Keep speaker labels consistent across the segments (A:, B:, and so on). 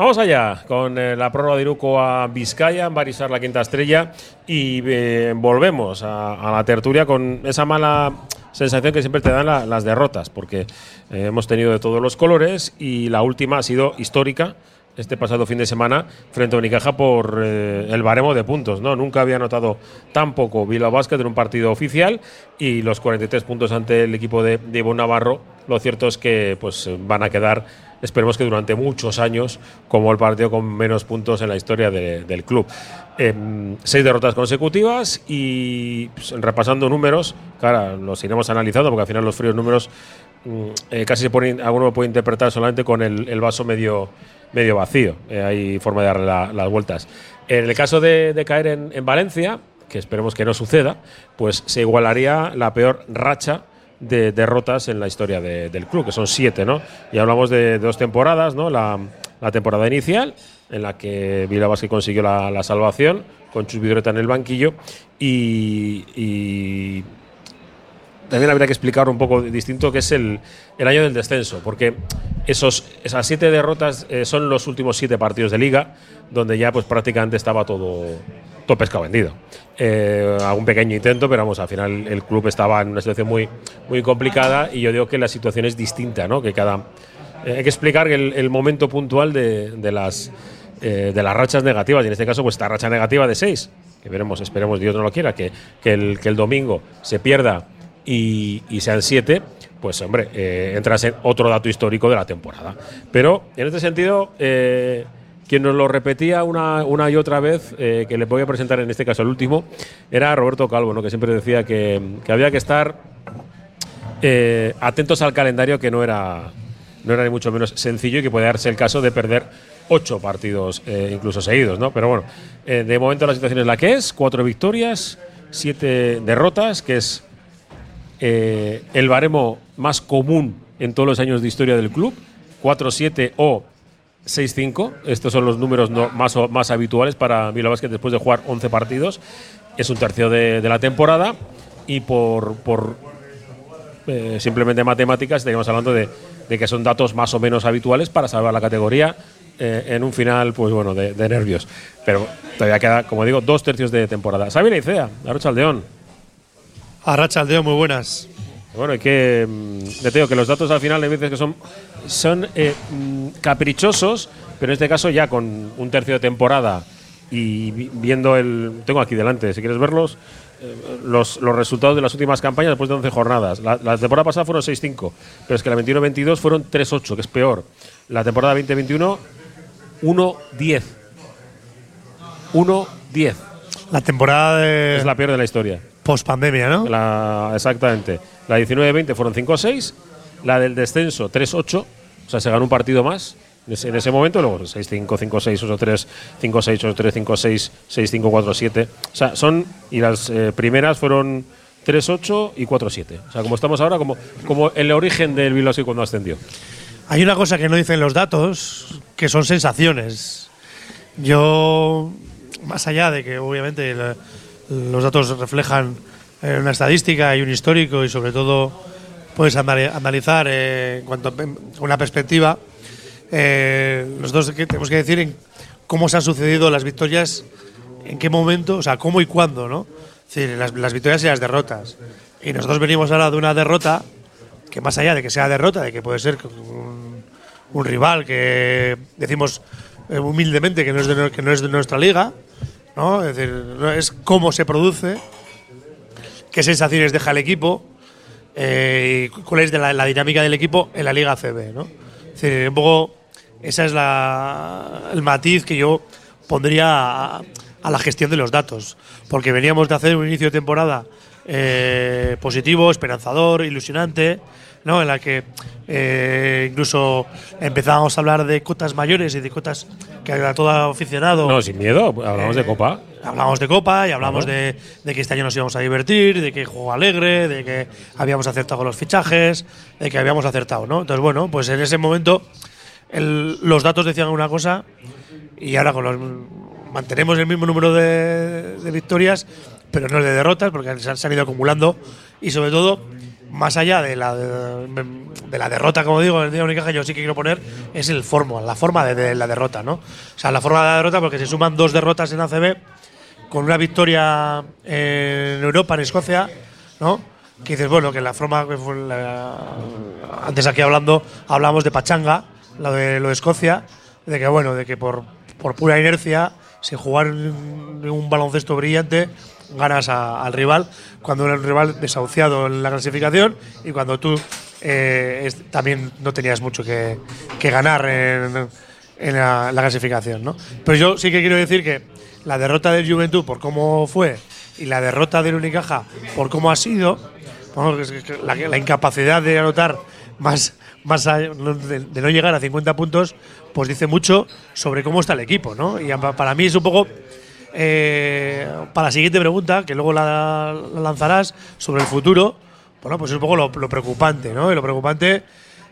A: Vamos allá con eh, la prórroga de Iruco a Vizcaya, Barisar la quinta estrella y eh, volvemos a, la tertulia con esa mala sensación que siempre te dan las derrotas, porque eh, hemos tenido de todos los colores y la última ha sido histórica este pasado fin de semana frente a Unicaja por el baremo de puntos. ¿no? Nunca había anotado tan poco Bilbao Basket en un partido oficial y los 43 puntos ante el equipo de, de Navarro, lo cierto es que pues, van a quedar esperemos que durante muchos años como el partido con menos puntos en la historia del club. Em, seis derrotas consecutivas y pues, repasando números, claro, los iremos analizando porque al final los fríos números mm, eh, casi se ponen, alguno lo puede interpretar solamente con el, vaso medio, medio vacío. Eh, hay forma de darle las vueltas. En el caso de, caer en Valencia, que esperemos que no suceda, pues se igualaría la peor racha de derrotas en la historia del club, que son siete, ¿no? Y hablamos de, dos temporadas, ¿no? La, temporada inicial, en la que Bilbao consiguió la, salvación, con Chus Vidreta en el banquillo, y, también habría que explicar un poco distinto que es el, el año del descenso, porque esos, esas siete derrotas eh, son los últimos siete partidos de liga, donde ya pues prácticamente estaba todo, todo pescado vendido. Eh, pequeño intento, pero vamos, al final el club estaba en una situación muy, muy complicada y yo digo que la situación es distinta, ¿no? Que cada. Eh, hay que explicar el, momento puntual de, las, eh, de las rachas negativas, y en este caso, pues esta racha negativa de seis, que veremos, esperemos Dios no lo quiera, que, que, el, domingo se pierda y, sean siete, pues hombre, eh, entras en otro dato histórico de la temporada. Pero en este sentido, quien nos lo repetía una, y otra vez, eh, que le voy a presentar en este caso el último, era Roberto Calvo, ¿no? que siempre decía que, había que estar eh, atentos al calendario, que no era, no era ni mucho menos sencillo y que puede darse el caso de perder ocho partidos eh, incluso seguidos. ¿no? Pero bueno, de momento la situación es la que es, cuatro victorias, siete derrotas, que es el baremo más común en todos los años de historia del club, 4-7 o 6-5. Estos son los números más, más habituales para Bilbao Basket después de jugar 11 partidos. Es un tercio de, la temporada y por, por eh, simplemente matemáticas estaríamos hablando de, que son datos más o menos habituales para salvar la categoría eh, en un final, pues bueno, de, nervios. Pero todavía queda, como digo, dos tercios de temporada. Sabina Icea, Arracha Aldeón.
B: Arracha Aldeón, muy buenas.
A: Bueno, hay que. Mm, te digo que los datos al final hay veces que son, son eh, mm, caprichosos, pero en este caso ya con un tercio de temporada y viendo el. Tengo aquí delante, si quieres verlos, eh, los, los, resultados de las últimas campañas después de 11 jornadas. La, temporada pasada fueron 6-5, pero es que la 21-22 fueron 3-8, que es peor. La temporada 2021, 1-10. 1-10.
B: La temporada
A: Es la peor de la historia.
B: Post pandemia, ¿no?
A: La, exactamente. La 19-20 fueron 5-6, la del descenso 3-8, o sea, se ganó un partido más en ese momento, luego 6-5, 5-6, 8-3, 5-6, 8-3, 5-6, 6-5, 4-7. O sea, son, y las eh, primeras fueron 3-8 y 4-7. O sea, como estamos ahora, como, como el origen del Bilbao cuando ascendió.
B: Hay una cosa que no dicen los datos, que son sensaciones. Yo, más allá de que obviamente los datos reflejan eh, una estadística y un histórico y sobre todo puedes analizar eh, en cuanto a una perspectiva. Eh, que tenemos que decir cómo se han sucedido las victorias, en qué momento, o sea, cómo y cuándo, ¿no? Es decir, las, victorias y las derrotas. Y nosotros venimos ahora de una derrota que más allá de que sea derrota, de que puede ser un, un rival que decimos humildemente que no es de, que no es de nuestra liga, ¿no? Es cómo se produce qué sensaciones deja el equipo eh, y cuál es la, dinámica del equipo en la Liga CB. ¿no? Es decir, un poco esa es la, el matiz que yo pondría a, la gestión de los datos, porque veníamos de hacer un inicio de temporada eh, positivo, esperanzador, ilusionante, ¿no? en la que eh, incluso empezábamos a hablar de cotas mayores y de cotas que era todo aficionado.
A: No, sin miedo, hablamos de Copa.
B: Hablamos de Copa y hablamos de, que este año nos íbamos a divertir, de que juego alegre, de que habíamos acertado con los fichajes, de que habíamos acertado, ¿no? Entonces, bueno, pues en ese momento los datos decían una cosa y ahora con los mantenemos el mismo número de, victorias, pero no de derrotas, porque se han, se han ido acumulando. Y sobre todo, más allá de la, de, la derrota, como digo, el día única que yo sí que quiero poner es el forma, la forma de, la derrota, ¿no? O sea, la forma de la derrota, porque se suman dos derrotas en ACB con una victoria en Europa, en Escocia, ¿no? Que dices, bueno, que la forma que fue antes aquí hablando, hablamos de Pachanga, lo de lo de Escocia, de que bueno, de que por, por pura inercia, sin jugar un, baloncesto brillante, ganas al rival, cuando era un rival desahuciado en la clasificación y cuando tú eh, también no tenías mucho que, ganar en, la, la clasificación, ¿no? Pero yo sí que quiero decir que la derrota del Juventud por cómo fue y la derrota del Unicaja por cómo ha sido, la incapacidad de anotar más, más no- de, no llegar a 50 puntos, pues dice mucho sobre cómo está el equipo, ¿no? Y a- para mí es un poco eh, para la siguiente pregunta, que luego la, la lanzarás sobre el futuro, bueno, pues es un poco lo, lo preocupante, ¿no? Y lo preocupante,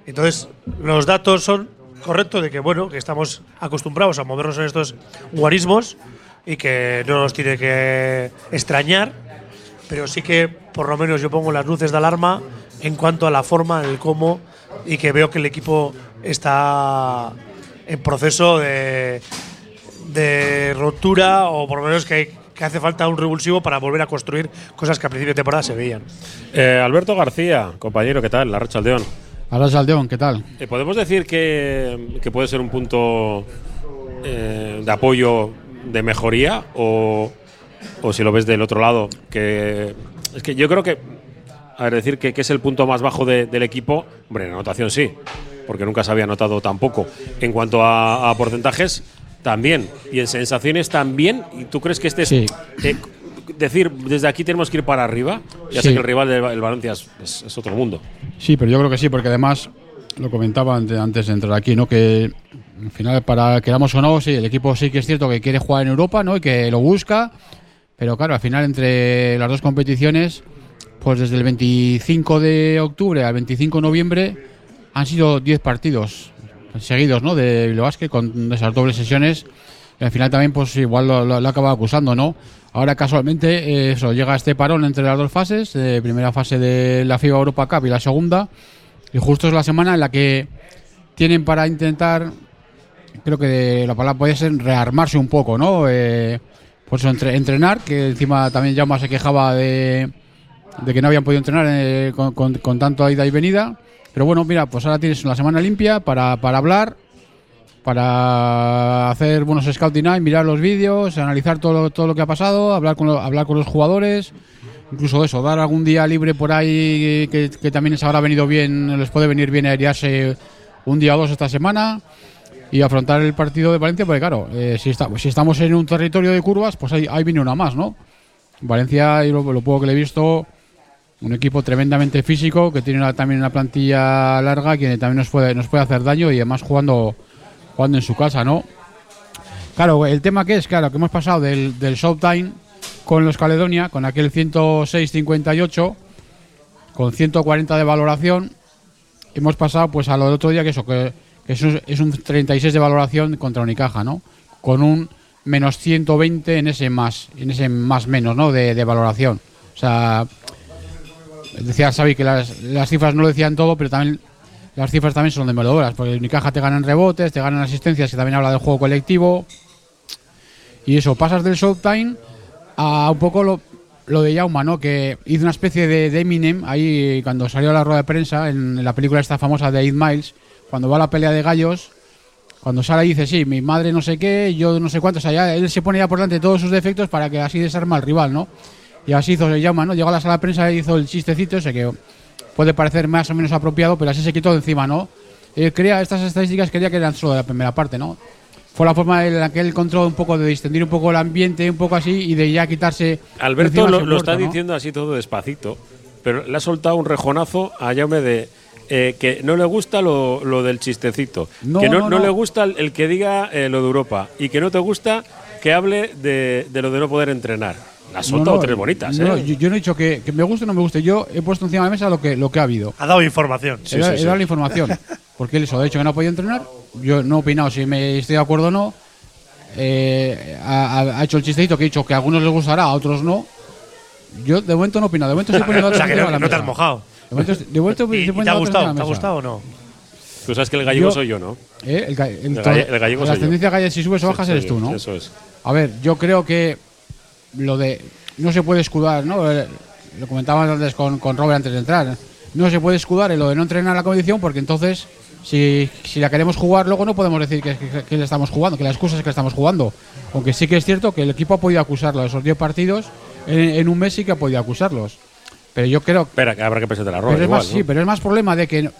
B: entonces, los datos son correctos de que, bueno, que estamos acostumbrados a movernos en estos guarismos y que no nos tiene que extrañar, pero sí que por lo menos yo pongo las luces de alarma en cuanto a la forma, el cómo y que veo que el equipo está en proceso de, de ruptura o por lo menos que, que hace falta un revulsivo para volver a construir cosas que a principio de temporada se veían.
A: Eh, Alberto García, compañero, ¿qué tal? La Aldeón.
C: Ahora Saldeón, ¿qué tal?
A: Eh, ¿Podemos decir que, que puede ser un punto eh, de apoyo, de mejoría? O, o si lo ves del otro lado, que es que yo creo que, a ver, decir que, que es el punto más bajo de- del equipo, hombre, en anotación sí, porque nunca se había anotado tampoco. En cuanto a, a porcentajes, también. Y en sensaciones también. ¿Y tú crees que este es.
C: Sí.
A: eh, decir, desde aquí tenemos que ir para arriba? Ya sé
C: Sí.
A: que el rival del el Valencia es- es- es otro mundo.
C: Sí, pero yo creo que sí, porque además lo comentaba ante- antes de entrar aquí, ¿no? Que al final, para queramos o no, sí, el equipo sí que es cierto que quiere jugar en Europa, ¿no? Y que lo busca, pero claro, al final entre las dos competiciones, pues desde el 25 de octubre al 25 de noviembre han sido 10 partidos seguidos, ¿no? De Bilbao con esas dobles sesiones. Y al final también, pues igual lo, lo, lo acaba acusando, ¿no? Ahora casualmente, eh, eso, llega este parón entre las dos fases, de primera fase de la FIBA Europa Cup y la segunda, y justo es la semana en la que tienen para intentar, creo que la palabra puede ser rearmarse un poco, ¿no? Eh, pues entre- entrenar, que encima también Jaume se quejaba de, de que no habían podido entrenar eh, con, tanto ida y venida. Pero bueno, mira, pues ahora tienes una semana limpia para, para hablar, para hacer buenos scouting night, mirar los vídeos, analizar todo lo, todo lo que ha pasado, hablar con, hablar con los jugadores, incluso eso, dar algún día libre por ahí que, que también les habrá venido bien, les puede venir bien airearse un día o dos esta semana y afrontar el partido de Valencia, porque claro, eh, si, está- si estamos en un territorio de curvas, pues ahí, ahí viene una más, ¿no? Valencia, y lo, lo poco que le he visto, un equipo tremendamente físico, que tiene una- también una plantilla larga, que también nos puede, nos puede hacer daño y además jugando, jugando en su casa, ¿no? Claro, el tema que es, claro, que hemos pasado del, del Showtime con los Caledonia, con aquel 106-58, con 140 de valoración, hemos pasado pues a lo del otro día, que eso, que, que es, un, es un 36 de valoración contra Unicaja, ¿no? Con un menos 120 en ese más, en ese más menos, ¿no? De, de valoración. O sea, decía Xavi que las, las cifras no lo decían todo, pero también las cifras también son demoledoras, porque Unicaja te ganan rebotes, te ganan asistencias, que también habla del juego colectivo. Y eso, pasas del Showtime a un poco lo, lo de Yauma, ¿no? Que hizo una especie de, de Eminem ahí cuando salió a la rueda de prensa en, la película esta famosa de 8 Miles, cuando va a la pelea de gallos, cuando sale dice, sí, mi madre no sé qué, yo no sé cuánto, o sea, él se pone ya por delante todos sus defectos para que así desarma al rival, ¿no? Y así hizo Yauma, ¿no? Llegó a la sala de prensa y hizo el chistecito ese que puede parecer más o menos apropiado, pero así se quitó de encima, ¿no? Él crea estas estadísticas, quería que eran solo de la primera parte, ¿no? Fue la forma en la que él encontró un poco de distender un poco el ambiente, un poco así, y de ya quitarse.
A: Alberto lo, lo está
C: ¿no?
A: diciendo así todo despacito, pero le ha soltado un rejonazo a Jaume de eh, que no le gusta lo, lo del chistecito,
C: No,
A: que no,
C: no,
A: no
C: no.
A: le gusta el, el que diga eh, lo de Europa y que no te gusta que hable de, de lo de no poder entrenar. La ha
C: No,
A: soltado
C: no,
A: tres bonitas,
C: no,
A: ¿eh?
C: yo, yo no he dicho que, que me guste o no me guste. Yo he puesto encima de la mesa lo que, lo que ha habido.
B: Ha dado información.
A: Sí,
C: he,
A: sí,
C: he
A: sí.
C: dado la información. Porque él eso ha dicho que no ha podido entrenar. Yo no he opinado si me estoy de acuerdo o no. Eh, ha, ha- hecho el chistecito que he dicho que a algunos les gustará, a otros no. Yo de momento no opino, de momento estoy poniendo
B: o sea, que no,
C: de la
B: no te has
C: mesa.
B: mojado.
C: De momento, de momento
B: ¿Y,
C: estoy
B: y te ha
C: la
B: gustado? ¿Te ha
C: la mesa.
B: gustado o no?
A: Tú sabes que el gallego
C: Yo-
A: soy yo, ¿no?
C: ¿Eh? El, el,
A: El galle- el gallego
C: la
A: soy yo.
C: tendencia gallega si subes o bajas eres tú, ¿no?
A: Eso es.
C: A ver, yo creo que lo de. No se puede escudar, ¿no? Eh, Lo comentábamos antes con, con Robert antes de entrar. No se puede escudar en lo de no entrenar la competición porque entonces, si, si la queremos jugar, luego no podemos decir que, que, que la estamos jugando, que la excusa es que la estamos jugando. Aunque sí que es cierto que el equipo ha podido acusarlo. Esos 10 partidos, en, en un mes sí que ha podido acusarlos. Pero yo creo
A: Espera, que habrá que presentar a
C: pero
A: Robert
C: es
A: igual,
C: más,
A: ¿no?
C: Sí, pero es más problema de que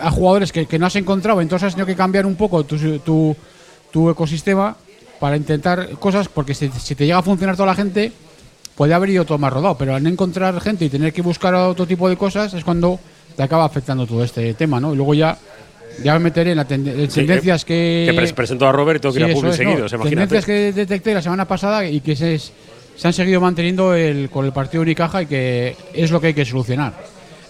C: a jugadores que, que no has encontrado, entonces has tenido que cambiar un poco tu, tu, tu ecosistema para intentar cosas, porque si, si te llega a funcionar toda la gente, puede haber ido todo más rodado, pero al no encontrar gente y tener que buscar otro tipo de cosas es cuando te acaba afectando todo este tema, ¿no? Y luego ya, ya me meteré en, la tende- en
A: Sí,
C: tendencias que...
A: Que pres- presento a Robert y tengo que
C: Sí,
A: a
C: eso
A: Publi
C: es, ¿no?
A: seguidos, imagínate.
C: Tendencias que detecté la semana pasada y que se, se han seguido manteniendo el, con el partido Unicaja y que es lo que hay que solucionar.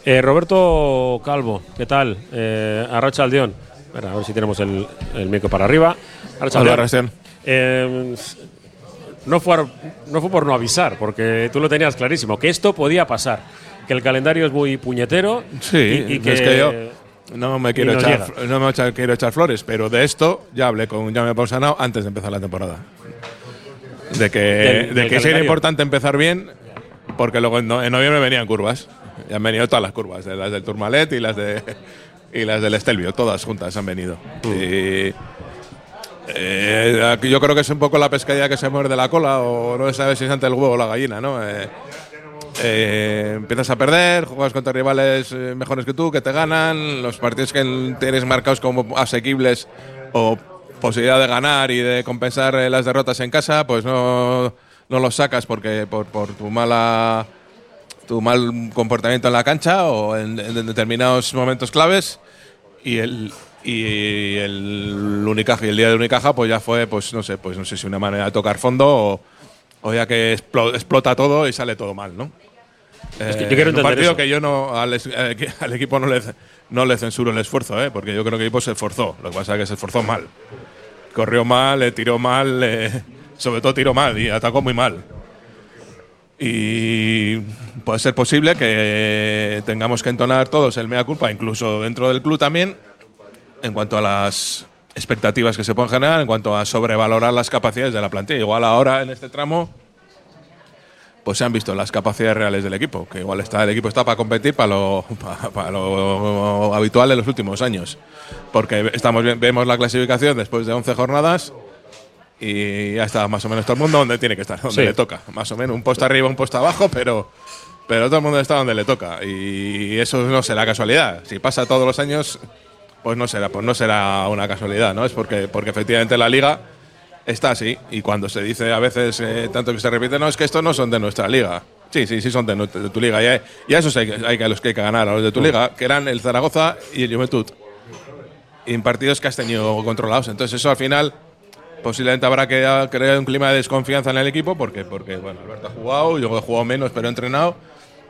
A: Eh, Roberto Calvo, ¿qué tal? Eh, Arracha Aldeón. A ver si tenemos el, el micro para arriba. Arracha
D: Hola,
A: Aldeón. Eh, no, fue, no fue por no avisar, porque tú lo tenías clarísimo, que esto podía pasar. Que el calendario es muy puñetero.
D: Sí,
A: y, y que
D: es que yo no me quiero
A: y
D: echar, no me quiero echar flores, pero de esto ya hablé con Jaume Pausano antes de empezar la temporada. De que,
A: Del-
D: de
A: del
D: que
A: calendario.
D: importante empezar bien, porque luego en, no- en noviembre venían curvas. Ya han venido todas las curvas, de las del Tourmalet y las de y las del Estelvio, todas juntas han venido. Y, eh, yo creo que es un poco la pescadilla que se muerde la cola, o no sabes si es ante el huevo o la gallina, ¿no? Eh, eh, empiezas a perder, juegas contra rivales eh, mejores que tú, que te ganan, los partidos que tienes marcados como asequibles o posibilidad de ganar y de compensar las derrotas en casa, pues no, no los sacas porque por, por tu mala tu mal comportamiento en la cancha o en, en determinados momentos claves y el y el Unicaja y el día de Unicaja pues ya fue pues no sé pues no sé si una manera de tocar fondo o, o ya que explo- explota todo y sale todo mal no
A: Es que yo
D: Eh,
A: quiero
D: un partido
A: eso.
D: que yo no al, eh, al equipo no le no le censuro el esfuerzo eh, porque yo creo que el equipo se esforzó lo que pasa es que se esforzó mal. Corrió mal le tiró mal eh, sobre todo tiró mal y atacó muy mal. Y puede ser posible que tengamos que entonar todos el mea culpa, incluso dentro del club también, en cuanto a las expectativas que se pueden generar, en cuanto a sobrevalorar las capacidades de la plantilla. Igual ahora en este tramo, pues se han visto las capacidades reales del equipo, que igual está, el equipo está para competir para lo, pa- para lo habitual en los últimos años. Porque estamos, vemos la clasificación después de 11 jornadas y ya está más o menos todo el mundo donde tiene que estar, donde
A: Sí.
D: le toca. Más o menos un puesto arriba, un puesto abajo, pero, pero todo el mundo está donde le toca. Y eso no será casualidad. Si pasa todos los años, pues no será, pues no será una casualidad, ¿no? Es porque, porque efectivamente la liga está así. Y cuando se dice a veces, eh, tanto que se repite, no, es que estos no son de nuestra liga. Sí, sí, sí son de, tu liga. Y, a esos hay, que- hay que a los que hay que ganar, a los de tu liga, que eran el Zaragoza y el Juventud. En partidos que has tenido controlados. Entonces eso al final posiblemente habrá que crear un clima de desconfianza en el equipo porque, porque bueno, Alberto ha jugado, yo he jugado menos, pero he entrenado.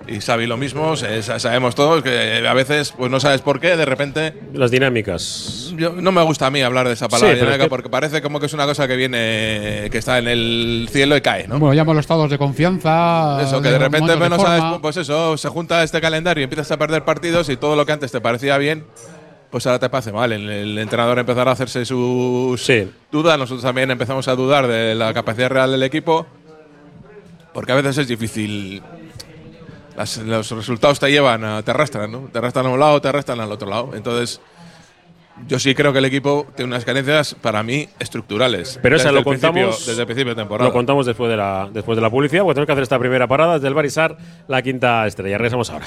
D: Y Xavi lo mismo, se- sabemos todos que a veces pues no sabes por qué, de repente
A: Las dinámicas.
D: yo, no me gusta a mí hablar de esa palabra
A: Sí,
D: dinámica
A: es que-
D: porque parece como que es una cosa que viene, que está en el cielo y cae, ¿no?
C: Bueno, llamo los estados de confianza.
D: Eso, que de repente
C: de
D: pues, no sabes, pues eso, se junta este calendario y empiezas a perder partidos y todo lo que antes te parecía bien, pues ahora te parece mal. El, el entrenador empezará a hacerse sus
A: Sí.
D: dudas, nosotros también empezamos a dudar de la capacidad real del equipo, porque a veces es difícil. Las- los resultados te llevan, a, te arrastran, ¿no? Te arrastran a un lado, te arrastran al otro lado. Entonces, yo sí creo que el equipo tiene unas carencias, para mí, estructurales.
A: Pero esa lo contamos-
D: desde el principio de temporada.
A: Lo contamos después de la, después de la publicidad, porque tenemos que hacer esta primera parada desde el Barisar, la quinta estrella. Regresamos ahora.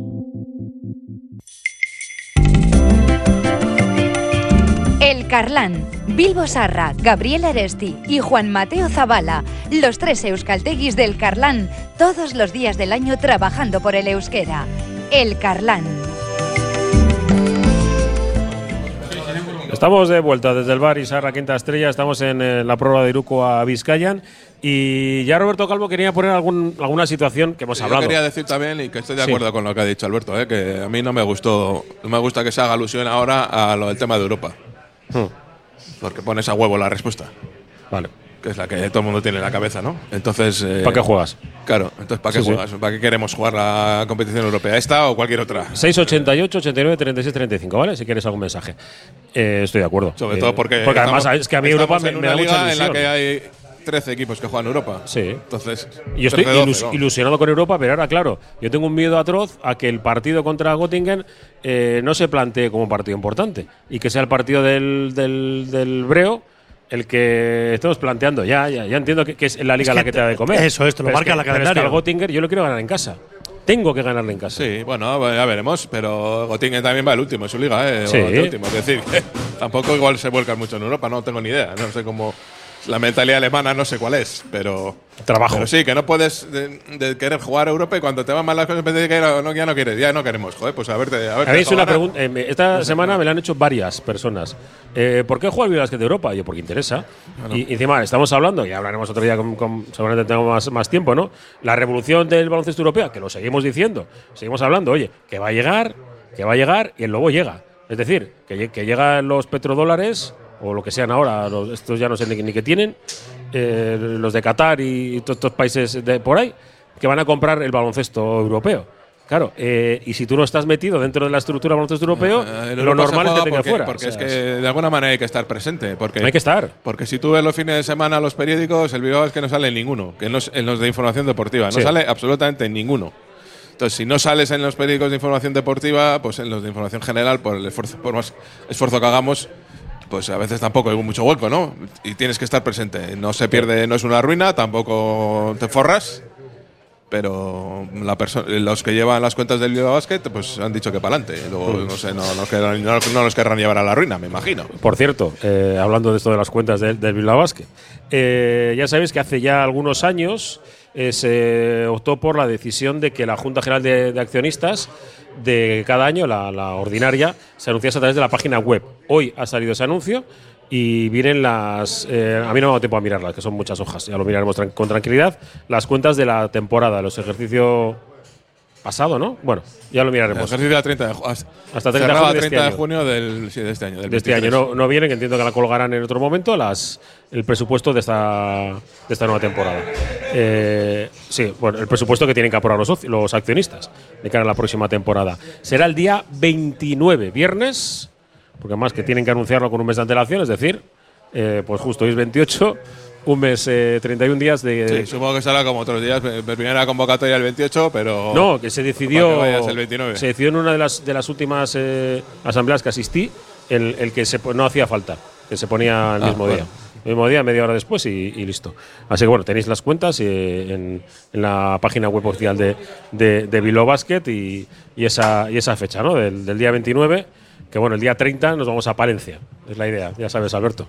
E: Carlán, Bilbo Sarra, Gabriel Aresti y Juan Mateo Zavala, los tres euskalteguis del Carlán, todos los días del año trabajando por el euskera. El Carlán.
A: Estamos de vuelta desde el bar Isarra Quinta Estrella, estamos en eh, la prueba de Iruko a Vizcayan y ya Roberto Calvo quería poner algún, alguna situación que hemos
D: Yo
A: hablado.
D: quería decir también, y que estoy de
A: Sí.
D: acuerdo con lo que ha dicho Alberto, eh, que a mí no me gustó, no me gusta que se haga alusión ahora a lo del tema de Europa.
A: Hmm.
D: Porque pones a huevo la respuesta.
A: Vale.
D: Que es la que todo el mundo tiene en la cabeza, ¿no? Entonces. eh,
A: ¿Para qué juegas?
D: Claro, entonces ¿para qué
A: Sí, sí.
D: juegas? ¿Para qué queremos jugar la competición europea? ¿Esta o cualquier otra?
A: 688, 89, 36, 35, ¿vale? Si quieres algún mensaje. Eh, estoy de acuerdo.
D: Sobre
A: Eh,
D: todo porque.
A: Porque además
D: estamos-
A: es que a mí Europa me,
D: en
A: me
D: una
A: da mucha
D: liga en la
A: ilusión.
D: que hay 13 equipos que juegan Europa.
A: Sí.
D: Entonces.
A: Yo estoy
D: 13, 12,
A: ilus-
D: ¿no?
A: ilusionado con Europa, pero ahora, claro, yo tengo un miedo atroz a que el partido contra Göttingen eh, no se plantee como un partido importante y que sea el partido del, del, del Breo el que estemos planteando. Ya, ya, ya entiendo que, que es la liga
B: Es
A: la
B: que
A: te da de comer.
B: eso es, te lo
A: Pero
B: marca
A: que-
B: la
A: es que
B: calendario.
A: al Göttingen yo lo quiero ganar en casa. Tengo que ganarle en casa.
D: Sí, bueno, ya veremos, pero Göttingen también va el último en su liga, ¿eh?
A: Sí.
D: El último. Es decir, que tampoco igual se vuelcan mucho en Europa, no tengo ni idea. No sé cómo. La mentalidad alemana no sé cuál es, pero.
A: Trabajo.
D: Pero sí, que no puedes de, de querer jugar a Europa y cuando te van mal las cosas, que no, no, ya no quieres, ya no queremos. Joder, pues a verte. A, verte
A: una pregunta. eh, esta semana me la han hecho varias personas. Eh, ¿Por qué juega el Bilbao de Europa? Yo, porque interesa. Y, y encima estamos hablando, y hablaremos otro día, con, con- seguramente tenemos más, más tiempo, ¿no? La revolución del baloncesto europeo, que lo seguimos diciendo, seguimos hablando, oye, que va a llegar, que va a llegar, y el lobo llega. Es decir, que, que llegan los petrodólares, o lo que sean ahora, estos ya no sé ni, qué tienen, eh, los de Qatar y todos estos países de por ahí, que van a comprar el baloncesto europeo. Claro, eh, y si tú no estás metido dentro de la estructura del baloncesto europeo,
D: Eh, en
A: lo normal es que te
D: porque,
A: fuera.
D: Porque
A: O
D: es
A: sea,
D: que de alguna manera hay que estar presente. Porque,
A: Hay que estar.
D: Porque si tú ves los fines de semana los periódicos, el Bilbao es que no sale ninguno, que en los, en los de información deportiva. No
A: Sí.
D: sale absolutamente en ninguno. Entonces, si no sales en los periódicos de información deportiva, pues en los de información general, por el esfuerzo, por más esfuerzo que hagamos, pues a veces tampoco hay mucho hueco, ¿no? Y tienes que estar presente. No se pierde, no es una ruina, tampoco te forras. Pero la los que llevan las cuentas del Bilbao Basket, pues han dicho que para adelante. Luego, no sé, no, nos querrán, no, no nos querrán llevar a la ruina, me imagino.
A: Por cierto, eh, hablando de esto de las cuentas del, del Bilbao Basket, eh, ya sabéis que hace ya algunos años eh, se optó por la decisión de que la Junta General de, de Accionistas de cada año, la, ordinaria, se anuncia a través de la página web. Hoy ha salido ese anuncio y vienen las. eh, a mí no me ha dado tiempo a mirarlas, que son muchas hojas, ya lo miraremos con tranquilidad. Las cuentas de la temporada, los ejercicios pasado, ¿no? Bueno, ya lo
D: El
A: miraremos.
D: ejercicio de la 30 de, ju- hasta
A: Hasta 30 de
D: cerraba
A: junio de este
D: 30 de
A: año.
D: junio del, sí, de este año. Del
A: de este año
D: 23.
A: no, no viene, que entiendo que la colgarán en otro momento, las, el presupuesto de esta, de esta nueva temporada. Eh, sí, bueno, el presupuesto que tienen que aprobar los, los accionistas de cara a la próxima temporada. Será el día 29, viernes, porque además que tienen que anunciarlo con un mes de antelación, es decir, eh, pues justo hoy es 28, un mes, eh, 31 días de,
D: Sí, supongo que será como otros días. eh, Primera convocatoria el 28, pero.
A: No, que se decidió.
D: Para que vayas el 29.
A: Se decidió en una de las, de las últimas eh, asambleas que asistí, el, el que se, no hacía falta, que se ponía el
D: Ah,
A: mismo
D: bueno.
A: día. El mismo día, media hora después y, y listo. Así que bueno, tenéis las cuentas eh, en, en la página web oficial de, de, de Bilbao Basket y, y esa, y esa fecha, ¿no? Del, del día 29, que bueno, el día 30 nos vamos a Palencia, es la idea, ya sabes, Alberto.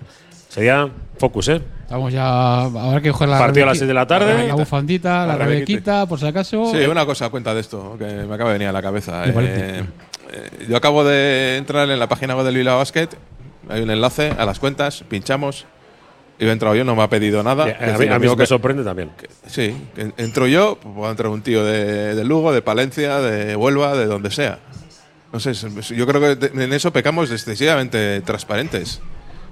A: Sería focus, ¿eh?
C: Estamos ya. Habrá que coger la.
A: Partido a las
C: rebequi-
A: 6 de la tarde.
C: La bufandita, la,
D: La rebequita.
C: por si acaso.
D: Sí, una cosa cuenta de esto que me acaba de venir a la cabeza. Eh, eh, yo acabo de entrar en la página web del Bilbao Basket. Hay un enlace a las cuentas, pinchamos. Y he entrado yo, no me ha pedido nada.
A: Eh,
D: decir,
A: mí, a mí me
D: que-
A: sorprende también.
D: Sí, que entro yo, puede entrar un tío de, de Lugo, de Palencia, de Huelva, de donde sea. No sé, yo creo que en eso pecamos excesivamente transparentes.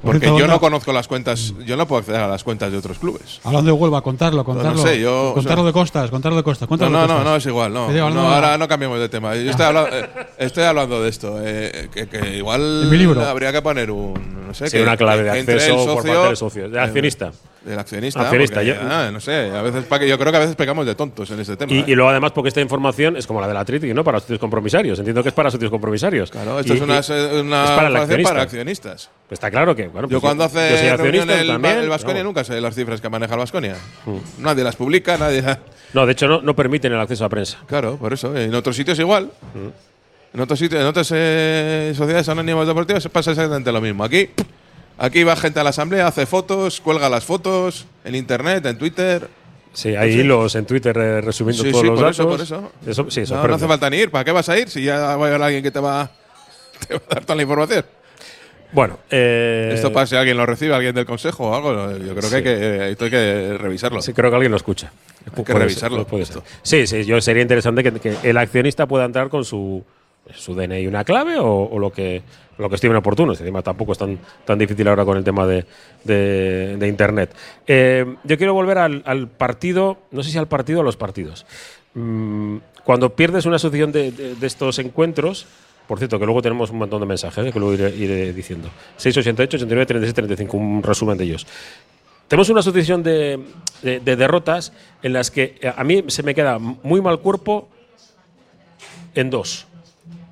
D: Porque yo no conozco las cuentas, yo no puedo acceder a las cuentas de otros clubes.
C: Hablando de Huelva, contarlo, contarlo.
D: sé, yo-
C: contarlo
D: o sea-
C: de costas, contarlo de costas.
D: No,
C: de
D: no, no,
C: costas.
D: no, es igual, no.
C: Digo,
D: No,
C: no,
D: ahora no cambiamos de tema. Yo estoy, hablando, eh, estoy hablando de esto. eh, que, que igual
C: En mi libro.
D: habría que poner un. No sé,
A: Sí,
D: que-
A: una clave de acceso
D: el
A: por parte del socio, del
D: eh,
A: accionista.
D: Del accionista.
A: Accionista,
D: porque,
A: yo-
D: ah, no sé, a veces, yo creo que a veces pecamos de tontos en este tema.
A: Y,
D: ¿eh?
A: y luego además porque esta información es como la de la Triti, ¿no? Para socios compromisarios. Entiendo que es para socios compromisarios.
D: Claro, esto
A: Y-
D: es una, una
A: es para el
D: información
A: accionista.
D: para accionistas.
A: Pues está claro que,
D: Yo
A: pues
D: cuando
A: yo
D: hace el,
A: también,
D: el Vasconia
A: no.
D: nunca sé las cifras que maneja el Vasconia. Nadie las publica, nadie.
A: No, de hecho no, no permiten el acceso a prensa.
D: Claro, por eso. En otros sitios igual.
A: Mm.
D: En otros sitios, en otras eh, sociedades anónimas deportivas pasa exactamente lo mismo. Aquí, aquí va gente a la asamblea, hace fotos, cuelga las fotos en internet, en Twitter.
A: Sí, hay hilos en Twitter eh, resumiendo
D: Sí,
A: todos
D: sí,
A: los
D: por
A: datos.
D: eso, por eso.
A: sí,
D: No,
A: sorprende.
D: no hace falta ni ir. ¿Para qué vas a ir si ya va a haber alguien que te va, te va a dar toda la información?
A: Bueno, eh,
D: Esto para si alguien lo recibe, alguien del consejo o algo. Yo creo que hay que, esto hay que revisarlo.
A: Sí, creo que alguien lo escucha.
D: Hay que
A: Puede ser,
D: revisarlo,
A: puede
D: esto.
A: ser. Sí, sí, yo sería interesante que, que el accionista pueda entrar con su, su DNI una clave o, o lo que lo que estime oportuno. Encima tampoco es tan, tan difícil ahora con el tema de, de- de Internet. Eh, yo quiero volver al, al partido, no sé si al partido o a los partidos. Mm, cuando pierdes una asociación de- de estos encuentros, por cierto, que luego tenemos un montón de mensajes eh, que luego iré, iré diciendo. 688, 89, 36, 35, un resumen de ellos. Tenemos una asociación de, de- de derrotas en las que eh, a mí se me queda muy mal cuerpo en dos.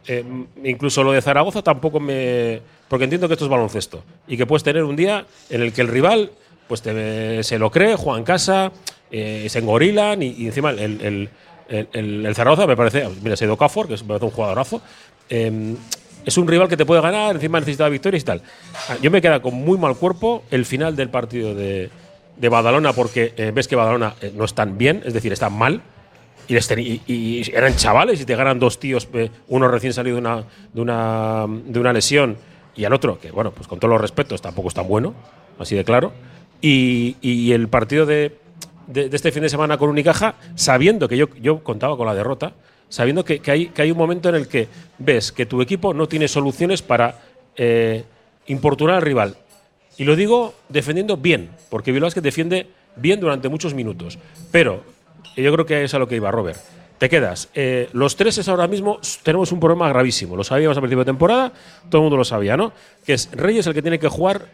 A: Eh, incluso lo de Zaragoza tampoco me. Porque entiendo que esto es baloncesto. Y que puedes tener un día en el que el rival pues te- se lo cree, juega en casa, eh, se engorilan y, y encima el, el, el- el- Zaragoza me parece. Mira, se ha ido Cafor, que me parece un jugadorazo. Eh, es un rival que te puede ganar, encima necesita victorias y tal. Ah, Yo me queda con muy mal cuerpo el final del partido de, de Badalona porque eh, ves que Badalona eh, no están bien, es decir, están mal. Y eran chavales y te ganan dos tíos, eh, uno recién salido de una, de, una, de una lesión y al otro, que bueno, pues con todos los respetos tampoco es tan bueno, así de claro. Y, y el partido de, de- este fin de semana con Unicaja, sabiendo que yo, yo contaba con la derrota, sabiendo que, que hay, que hay un momento en el que ves que tu equipo no tiene soluciones para eh, importunar al rival. Y lo digo defendiendo bien, porque que defiende bien durante muchos minutos. Pero yo creo que es a lo que iba Robert. Te quedas. Eh, los tres es ahora mismo tenemos un problema gravísimo. Lo sabíamos a principio de temporada, todo el mundo lo sabía, ¿no? Que es Reyes el que tiene que jugar,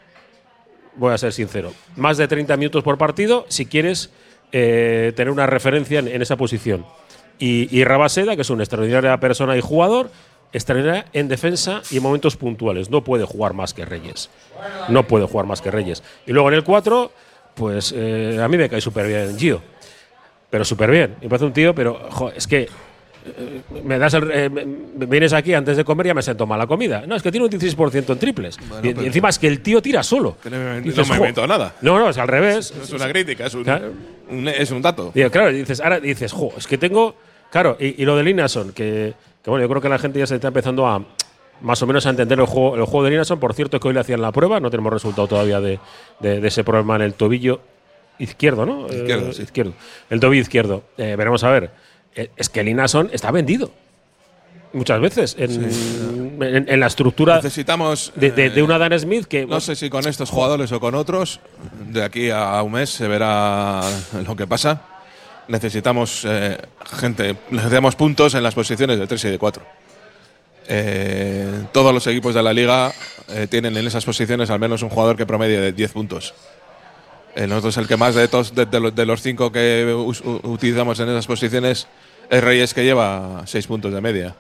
A: voy a ser sincero, más de 30 minutos por partido si quieres eh, tener una referencia en, esa posición. Y, y Rabaseda, que es una extraordinaria persona y jugador, extraordinaria en defensa y en momentos puntuales. No puede jugar más que Reyes. No puede jugar más que Reyes. Y luego en el 4, pues eh, a mí me cae súper bien Gio. Pero súper bien. Me parece un tío, pero es que me das el- eh, me- vienes aquí antes de comer y ya me siento mal la comida. No, es que tiene un 16% en triples. y, encima es que el tío tira solo.
D: No
A: Dices,
D: no me invento nada.
A: No, no, es al revés.
D: Es una crítica, es un, es un dato.
A: Digo, claro, dices, ahora dices, jo, es que tengo Claro, y, y lo de Linason, que, que bueno, yo creo que la gente ya se está empezando a más o menos a entender el juego, el juego de Linason. Por cierto, que hoy le hacían la prueba, no tenemos resultado todavía de, de- de ese problema en el tobillo izquierdo, ¿no?
D: Izquierdo,
A: Eh,
D: sí.
A: izquierdo. El tobillo izquierdo. Eh, veremos a ver. Eh, es que Linason está vendido. Muchas veces en, en- en la estructura
D: Necesitamos.
A: de, de- de
D: eh,
A: una Dan Smith que
D: No sé si con estos jugadores o con otros, de aquí a un mes se verá lo que pasa. Necesitamos eh, gente, necesitamos puntos en las posiciones de 3 y de 4. Eh, todos los equipos de la liga eh, tienen en esas posiciones al menos un jugador que promedie de 10 puntos. Nosotros el que más de, todos, de, los, de los cinco que utilizamos en esas posiciones es Reyes que lleva 6 puntos de media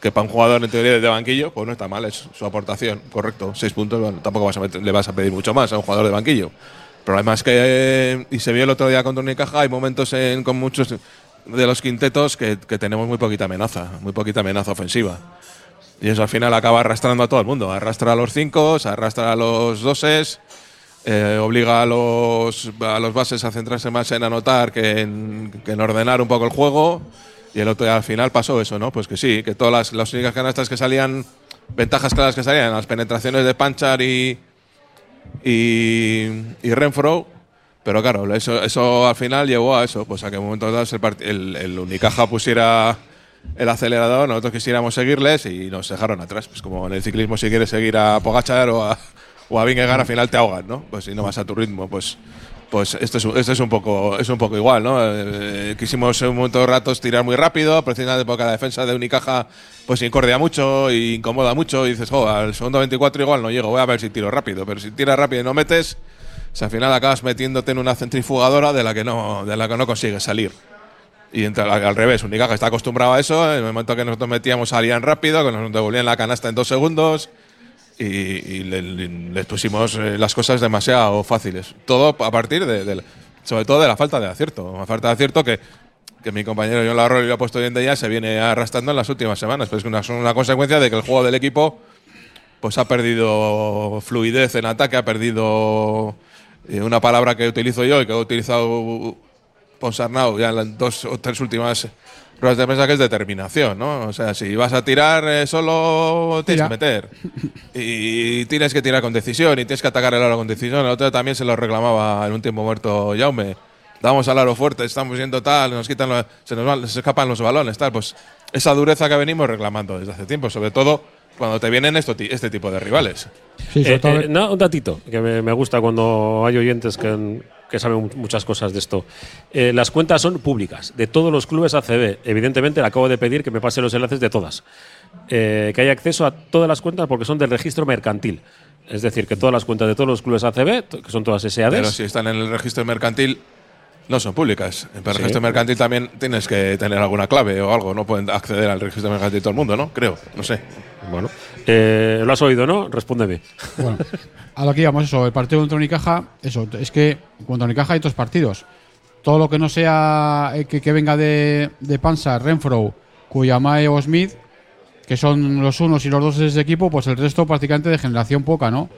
D: que para un jugador en teoría de banquillo, pues no está mal, es su aportación, correcto. Seis puntos, bueno, tampoco vas a le vas a pedir mucho más a un jugador de banquillo. El problema es que, eh, y se vio el otro día contra Unicaja, hay momentos en- con muchos de los quintetos que, que tenemos muy poquita amenaza, muy poquita amenaza ofensiva. Y eso al final acaba arrastrando a todo el mundo. Arrastra a los cinco, arrastra a los doses, eh, obliga a los, a los bases a centrarse más en anotar que en, ordenar un poco el juego. Y el otro al final pasó eso, ¿no? Pues que sí, que todas las, las únicas canastas que salían, ventajas claras que salían, las penetraciones de Panchar y, y, y Renfro. Pero claro, eso, eso al final llevó a eso, pues a que en un momento dado el, el, el Unicaja pusiera el acelerador, nosotros quisiéramos seguirles y nos dejaron atrás. Pues como en el ciclismo si quieres seguir a Pogachar o a, o a Vingegaard al final te ahogan, ¿no? Pues si no vas a tu ritmo, pues pues esto es, esto es un poco es un poco igual, ¿no? Eh, quisimos un momento de ratos tirar muy rápido, precisamente porque la defensa de Unicaja pues incordia mucho y incomoda mucho y dices, oh, al segundo 24 igual no llego, voy a ver si tiro rápido, pero si tiras rápido y no metes, pues al final acabas metiéndote en una centrifugadora de la que no de la que no consigues salir. Y al, al revés, Unicaja está acostumbrado a eso. En el momento que nosotros metíamos, salían rápido, que nos devolvían la canasta en dos segundos. Y, le- pusimos eh, las cosas demasiado fáciles. Todo a partir de, del- sobre todo de la falta de acierto. Una falta de acierto que, que mi compañero John Larroy lo ha puesto bien de ya se viene arrastrando en las últimas semanas. Pero es una, una consecuencia de que el juego del equipo pues ha perdido fluidez en ataque, ha perdido eh, una palabra que utilizo yo y que he utilizado Ponsarnau ya en las dos o tres últimas ruedas de prensa que es determinación, ¿no? O sea, si vas a tirar eh, solo tienes
C: Tira.
D: que meter. Y tienes que tirar con decisión y tienes que atacar el aro con decisión. El otro también se lo reclamaba en un tiempo muerto Jaume. Damos al aro fuerte, estamos yendo tal, nos quitan los- se nos van- se escapan los balones, tal. Pues esa dureza que venimos reclamando desde hace tiempo, sobre todo cuando te vienen esto, este tipo de rivales.
C: Sí,
A: Eh, eh, no, un datito que me, me gusta cuando hay oyentes que, que saben mu- muchas cosas de esto. Eh, las cuentas son públicas de todos los clubes ACB. Evidentemente, le acabo de pedir que me pase los enlaces de todas. Eh, que haya acceso a todas las cuentas porque son del registro mercantil. Es decir, que todas las cuentas de todos los clubes ACB, que son todas SADs,
D: Pero si están en el registro mercantil, no son públicas. En el
A: Sí.
D: registro mercantil también tienes que tener alguna clave o algo. No pueden acceder al registro mercantil todo el mundo, ¿no? Creo, no sé.
A: Bueno, eh, lo has oído, ¿no? Respóndeme.
C: Bueno, a lo que íbamos, eso, el partido contra Unicaja, eso, es que contra Unicaja hay dos partidos. Todo lo que no sea eh, que, que venga de, de Panza, Renfro, Cuyamae o Smith, que son los unos y los dos de ese equipo, pues el resto prácticamente de generación poca, ¿no?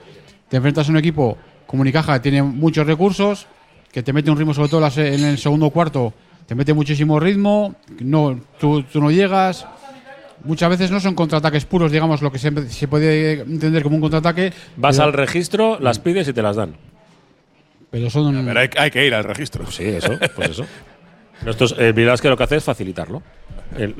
C: Te enfrentas a un equipo como Unicaja que tiene muchos recursos, que te mete un ritmo, sobre todo en el segundo cuarto, te mete muchísimo ritmo, no, tú, tú no llegas. Muchas veces no son contraataques puros, digamos, lo que se, se puede entender como un contraataque.
A: Vas
C: pero-
A: al registro, las pides y te las dan.
C: Pero son.
D: Pero hay, hay que ir al registro.
A: Sí, eso, pues eso. Nosotros, eh, Vilas que lo que hace es facilitarlo.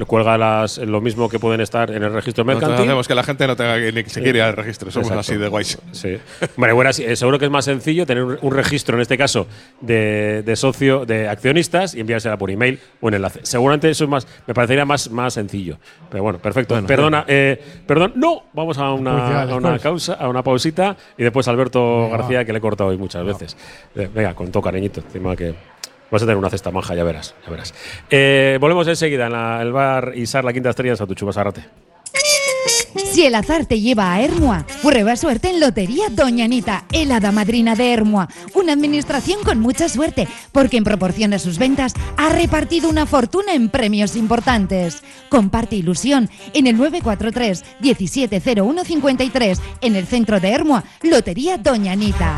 A: Cuelga las, lo mismo que pueden estar en el registro
D: Nosotros
A: mercantil.
D: hacemos que la gente no tenga que ni siquiera ir al registro. Somos
A: Exacto.
D: así de guays.
A: Sí. Bueno, bueno, sí, eh, seguro que es más sencillo tener un, registro, en este caso, de, de socio, de accionistas y enviársela por email o en enlace. Seguramente eso es más, me parecería más, más sencillo. Pero bueno, perfecto.
D: Bueno,
A: Perdona, eh, perdón, no, vamos a una,
C: Publicidad
A: a una causa, a una pausita y después Alberto García, que le he cortado hoy muchas veces. Eh, venga, con todo cariñito, encima que vas a tener una cesta manja, ya verás, ya verás. Eh, volvemos enseguida en el bar Isar, la quinta estrella en Satuchu, Basarrate.
E: Si el azar te lleva a Hermua, prueba suerte en Lotería Doña Anita, el hada madrina de Hermua. Una administración con mucha suerte, porque en proporción a sus ventas ha repartido una fortuna en premios importantes. Comparte ilusión en el 943 170153 en el centro de Hermua, Lotería Doña Anita.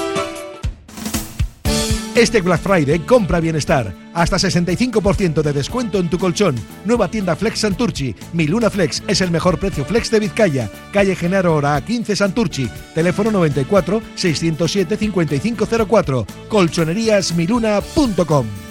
F: Este Black Friday compra bienestar. Hasta 65% de descuento en tu colchón. Nueva tienda Flex Santurchi. Mi Luna Flex es el mejor precio flex de Vizcaya. Calle Genaro Hora 15 Santurchi. Teléfono 94 607 5504. Colchoneríasmiluna.com.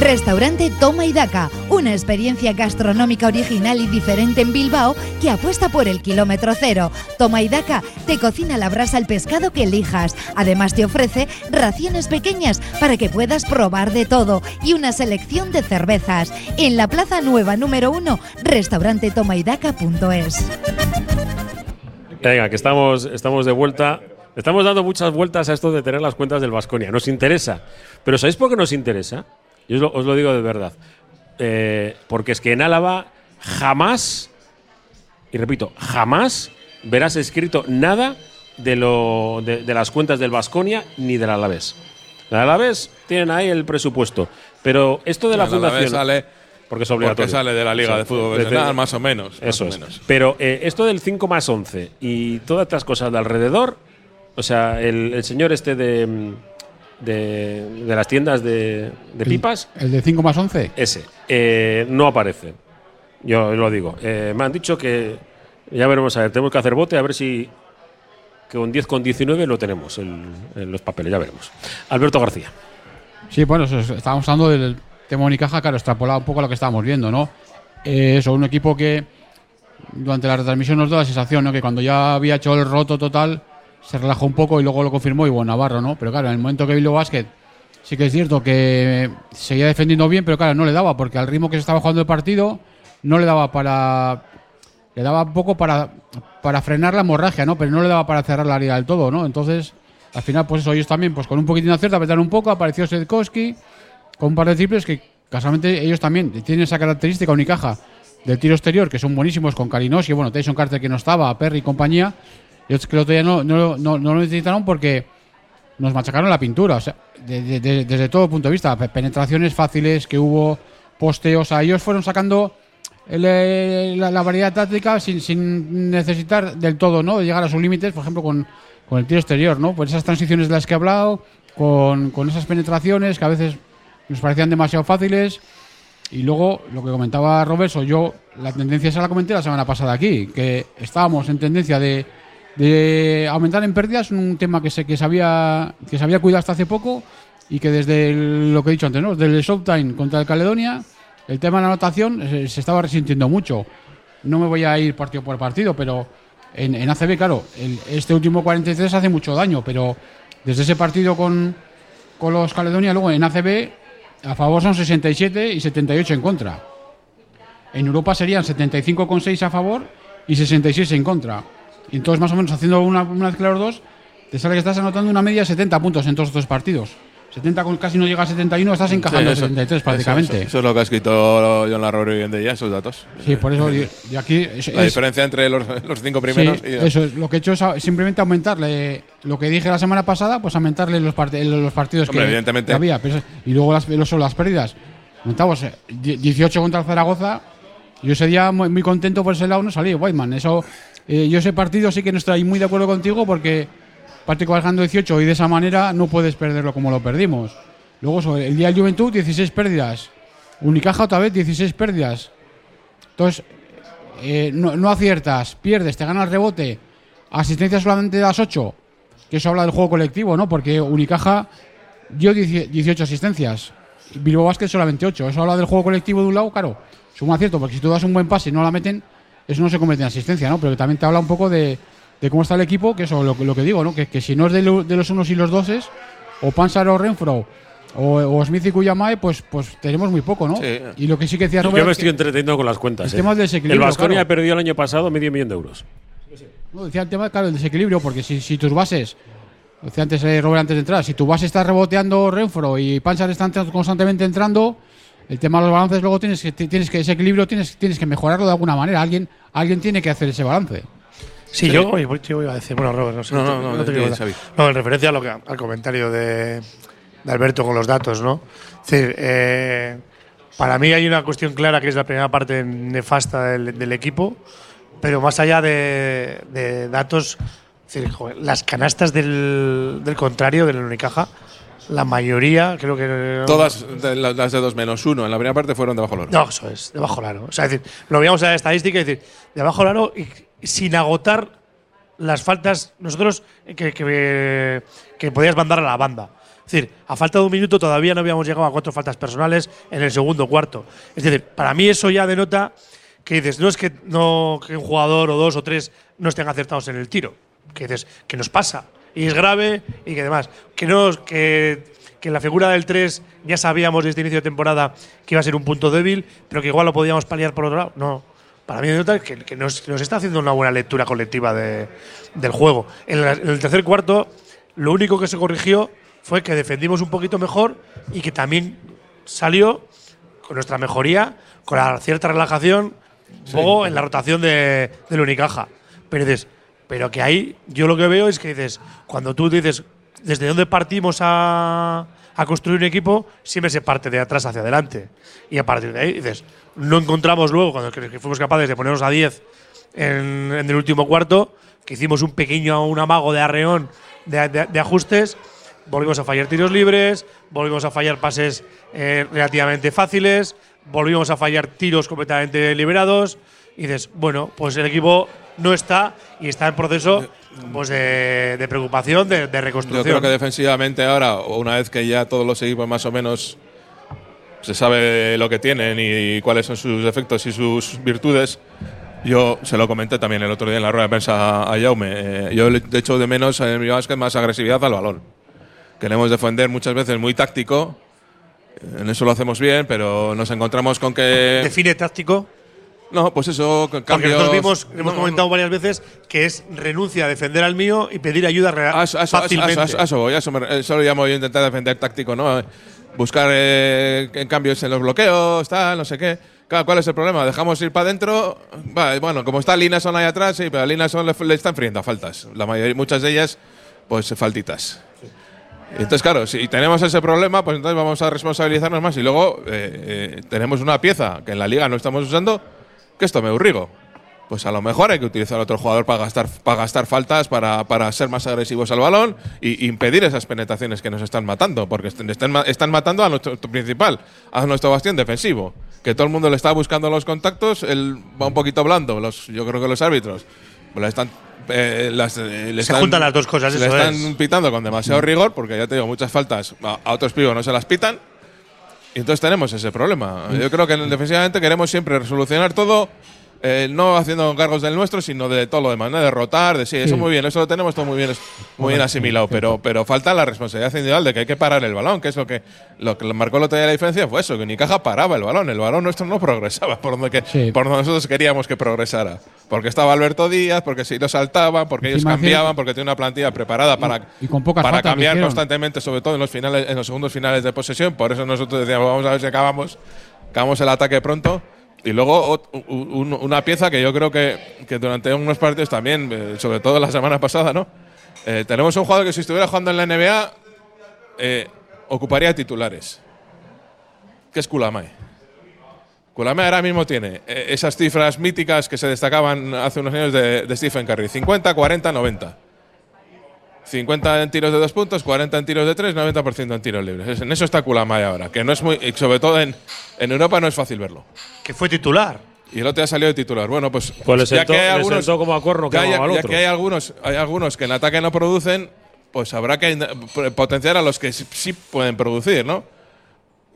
E: Restaurante Toma y Daca, una experiencia gastronómica original y diferente en Bilbao que apuesta por el kilómetro cero. Toma y Daca te cocina la brasa el pescado que elijas. Además te ofrece raciones pequeñas para que puedas probar de todo y una selección de cervezas. En la Plaza Nueva número 1, restaurantetomaydaca.es.
A: Venga, que estamos, estamos de vuelta. Estamos dando muchas vueltas a esto de tener las cuentas del Vasconia. Nos interesa. Pero ¿sabéis por qué nos interesa? Yo os lo, os lo digo de verdad. Eh, porque es que en Álava jamás, y repito, jamás verás escrito nada de, lo, de, de las cuentas del Vasconia ni del Alavés. El Alavés tienen ahí el presupuesto. Pero esto de la fundación.
D: sale
A: porque es obligatorio.
D: porque sale de la Liga de Fútbol Profesional, más o menos,
A: Eso es.
D: menos.
A: Pero eh, esto del 5 más 11 y todas estas cosas de alrededor, o sea, el, el señor este de, mm, de, de las tiendas de, de pipas,
C: ¿El de 5 más 11?
A: ese, eh, no aparece. Yo lo digo. Eh, me han dicho que ya veremos a ver, tenemos que hacer bote a ver si que con 10 con 19 lo tenemos en, los papeles, ya veremos. Alberto García.
C: Sí, bueno, estábamos hablando del tema Unicaja, claro, extrapolado un poco a lo que estábamos viendo, ¿no? Eh, eso, un equipo que durante la retransmisión nos da la sensación, ¿no? Que cuando ya había hecho el roto total, se relajó un poco y luego lo confirmó y bueno, Navarro, ¿no? Pero claro, en el momento que Bilbao Basket sí que es cierto que seguía defendiendo bien, pero claro, no le daba, porque al ritmo que se estaba jugando el partido, no le daba para. Le daba un poco para, para frenar la hemorragia, ¿no? Pero no le daba para cerrar la liga del todo, ¿no? Entonces, al final, pues eso, ellos también, pues con un poquitín de acierto, apretaron un poco, apareció Sedkowski con un par de triples que casualmente ellos también tienen esa característica Unicaja del tiro exterior, que son buenísimos con Kalinowski, bueno, Tyson Carter que no estaba, Perry y compañía. Yo creo que el otro día no, no, no, no lo necesitaron porque nos machacaron la pintura, o sea, de- de- de- desde todo punto de vista, pe- penetraciones fáciles que hubo, posteos, a ellos fueron sacando el, eh, la, la variedad táctica sin, sin necesitar del todo, ¿no? De llegar a sus límites, por ejemplo, con, con el tiro exterior, ¿no? Pues esas transiciones de las que he hablado, con, con esas penetraciones que a veces nos parecían demasiado fáciles. Y luego, lo que comentaba Roberto, yo la tendencia esa la comenté la semana pasada aquí, que estábamos en tendencia de, de aumentar en pérdidas, un tema que se, que se, había, que se había cuidado hasta hace poco y que desde lo que he dicho antes, ¿no? desde Showtime contra el Caledonia, el tema de la anotación se, estaba resintiendo mucho. No me voy a ir partido por partido, pero en, en ACB, claro, este último 43 hace mucho daño, pero desde ese partido con, con los Caledonia, luego en ACB a favor son 67 y 78 en contra. En Europa serían 75,6 a favor y 66 en contra. Y entonces, más o menos, haciendo una, una mezcla de los dos, te sale que estás anotando una media de 70 puntos en todos estos partidos. 70 con casi no llega a 71, estás encajando
D: Sí, eso-
C: 73
D: eso-
C: prácticamente.
D: Eso, eso es lo que ha escrito John Larroy hoy en día, esos datos.
C: Sí, por eso y- aquí es-
D: La diferencia entre los, los cinco primeros
C: Sí,
D: y
C: eso es. Lo que he hecho es simplemente aumentarle lo que dije la semana pasada, pues aumentarle los, part- los partidos
D: Hombre,
C: que,
D: evidentemente.
C: que había. y luego las, lo- son las pérdidas. Aumentamos eh, die- 18 contra el Zaragoza. Yo ese día muy, muy contento por ese lado no salí, Whiteman. Eso, eh, yo ese partido sí que no estoy muy de acuerdo contigo porque vas ganando 18 y de esa manera no puedes perderlo como lo perdimos. Luego sobre el día del Juventud, 16 pérdidas. Unicaja otra vez, 16 pérdidas. Entonces, eh, no, aciertas, pierdes, te gana el rebote, asistencia solamente das 8, que eso habla del juego colectivo, ¿no? Porque Unicaja dio 10 18 asistencias, Bilbao Basket solamente 8, eso habla del juego colectivo de un lado, claro, un acierto, porque si tú das un buen pase y no la meten, eso no se convierte en asistencia, ¿no? Pero que también te habla un poco de, de cómo está el equipo, que eso, lo, que- lo que digo, ¿no? Que, que si no es de, lo- de los unos y los doses, o Pansar o Renfro, o, o Smith y Kuyamae, pues, pues tenemos muy poco, ¿no?
A: Sí.
C: Y lo que sí que decía
A: Yo
C: Robert,
A: me
C: es que-
A: estoy entreteniendo con las cuentas.
C: el
A: eh.
C: tema del desequilibrio,
A: El Vasconia
C: claro.
A: perdió el año pasado medio millón de euros.
C: No, decía el tema, claro, del desequilibrio, porque si, si tus bases, decía antes eh, Robert antes de entrar, si tu base está reboteando Renfro y Panchar están constantemente entrando, el tema de los balances luego tienes que, tienes que ese equilibrio tienes, tienes que mejorarlo de alguna manera. Alguien, alguien tiene que hacer ese balance.
B: Sí, yo, yo, yo iba a decir, bueno, Robert, no sé.
C: No,
B: te-
C: no, no,
B: te. No, en referencia a lo que, al comentario de, de Alberto con los datos, ¿no? Es decir, eh, para mí hay una cuestión clara que es la primera parte nefasta del, del equipo, pero más allá de, de datos, es decir, joder, las canastas del, del contrario, del Unicaja, la mayoría, creo que.
D: todas de las de dos menos uno en la primera parte fueron debajo del oro.
B: No, eso es, debajo del aro. O sea, es decir, lo veíamos en la estadística y decir, debajo del aro y sin agotar las faltas, nosotros que, que, que podías mandar a la banda. Es decir, a falta de un minuto todavía no habíamos llegado a cuatro faltas personales en el segundo cuarto. Es decir, para mí eso ya denota que dices, no es que, no, que un jugador o dos o tres no estén acertados en el tiro. Que dices, que nos pasa. Y es grave y que demás. Que, no, que, que la figura del 3 ya sabíamos desde inicio de temporada que iba a ser un punto débil, pero que igual lo podíamos paliar por otro lado. No. Para mí denota que, que nos, nos está haciendo una buena lectura colectiva de- del juego. En, la- en el tercer cuarto, lo único que se corrigió fue que defendimos un poquito mejor y que también salió con nuestra mejoría, con la cierta relajación, un poco en la rotación de, del Unicaja. Pero dices, pero que ahí yo lo que veo es que dices, cuando tú dices desde dónde partimos a, a construir un equipo, siempre se parte de atrás hacia adelante. Y a partir de ahí dices, no encontramos luego, cuando fuimos capaces de ponernos a 10 en, en el último cuarto, que hicimos un pequeño un amago de arreón de, de- de ajustes, volvimos a fallar tiros libres, volvimos a fallar pases eh, relativamente fáciles, volvimos a fallar tiros completamente liberados. Y dices, bueno, pues el equipo no está y está en proceso pues, de, de preocupación, de, de
D: Yo
B: reconstrucción.
D: creo que defensivamente ahora, una vez que ya todos los equipos más o menos se sabe lo que tienen y cuáles son sus defectos y sus virtudes, yo se lo comenté también el otro día en la rueda de prensa a, a Jaume. eh, yo le echo de menos en mi básquet más agresividad al balón. Queremos defender muchas veces muy táctico, en eso lo hacemos bien, pero nos encontramos con que…
B: Define táctico.
D: No, pues eso,
B: Porque
D: cambios…
B: nosotros vimos, hemos
D: no,
B: comentado varias veces que es renuncia a defender al mío y pedir ayuda real
D: A eso, a eso-
B: fácilmente.
D: a eso- a eso voy, a eso, me- eso lo llamo yo intentar defender táctico, ¿no? Buscar eh, en cambios en los bloqueos, tal, no sé qué. Claro, ¿cuál es el problema? Dejamos ir para adentro. Bueno, como está Linason ahí atrás, sí, pero a Linason le, le están friendo a faltas. La mayoría, muchas de ellas, pues faltitas. Entonces, claro, si tenemos ese problema, pues entonces vamos a responsabilizarnos más. Y luego eh, eh, tenemos una pieza que en la liga no estamos usando, que es Tomeu Rigo. Pues a lo mejor hay que utilizar a otro jugador para gastar, para gastar faltas, para, para ser más agresivos al balón y impedir esas penetraciones que nos están matando, porque están, están ma- están matando a nuestro principal, a nuestro bastión defensivo. Que todo el mundo le está buscando los contactos, él va un poquito blando, los, yo creo que los árbitros pues están, eh, las, eh, le
B: Se
D: están-
B: juntan las dos cosas,
D: se le
B: eso
D: están
B: es.
D: pitando con demasiado rigor, porque ya te digo, muchas faltas a, a otros pibos no se las pitan. Entonces tenemos ese problema. Yo creo que defensivamente queremos siempre resolucionar todo eh, no haciendo cargos del nuestro, sino de todo lo demás, ¿no? de rotar, de sí, eso
C: Sí.
D: muy bien, eso lo tenemos todo muy bien, es muy bien asimilado, pero, pero falta la responsabilidad individual de que hay que parar el balón, que es lo que lo que marcó el otro día la diferencia fue eso, que Unicaja paraba el balón, el balón nuestro no progresaba por donde, que,
C: Sí.
D: por donde nosotros queríamos que progresara, porque estaba Alberto Díaz, porque si lo saltaban, porque ellos
C: Encima
D: cambiaban, porque tiene una plantilla preparada para,
C: y con
D: para cambiar constantemente, sobre todo en los finales, en los segundos finales de posesión, por eso nosotros decíamos, vamos a ver si acabamos, acabamos el ataque pronto. Y luego una pieza que yo creo que, que durante unos partidos también, eh, sobre todo la semana pasada, ¿no? Eh, tenemos un jugador que si estuviera jugando en la NBA eh, ocuparía titulares, que es Kulamay. Kulamay ahora mismo tiene esas cifras míticas que se destacaban hace unos años de, de Stephen Curry, 50, 40, 90. 50 en tiros de dos puntos, 40 en tiros de tres, 90% en tiros libres. Es- En eso está Kulamay ahora, que no es muy, y sobre todo en, en Europa no es fácil verlo.
G: Que fue titular.
D: Y el otro día salió de titular. Bueno, pues,
A: Pues
D: ya
A: sentó-
D: que hay algunos,
A: sentó como a cuerno que
D: ya,
A: al
D: que hay algunos, hay algunos que en ataque no producen, pues habrá que potenciar a los que sí, sí pueden producir, ¿no?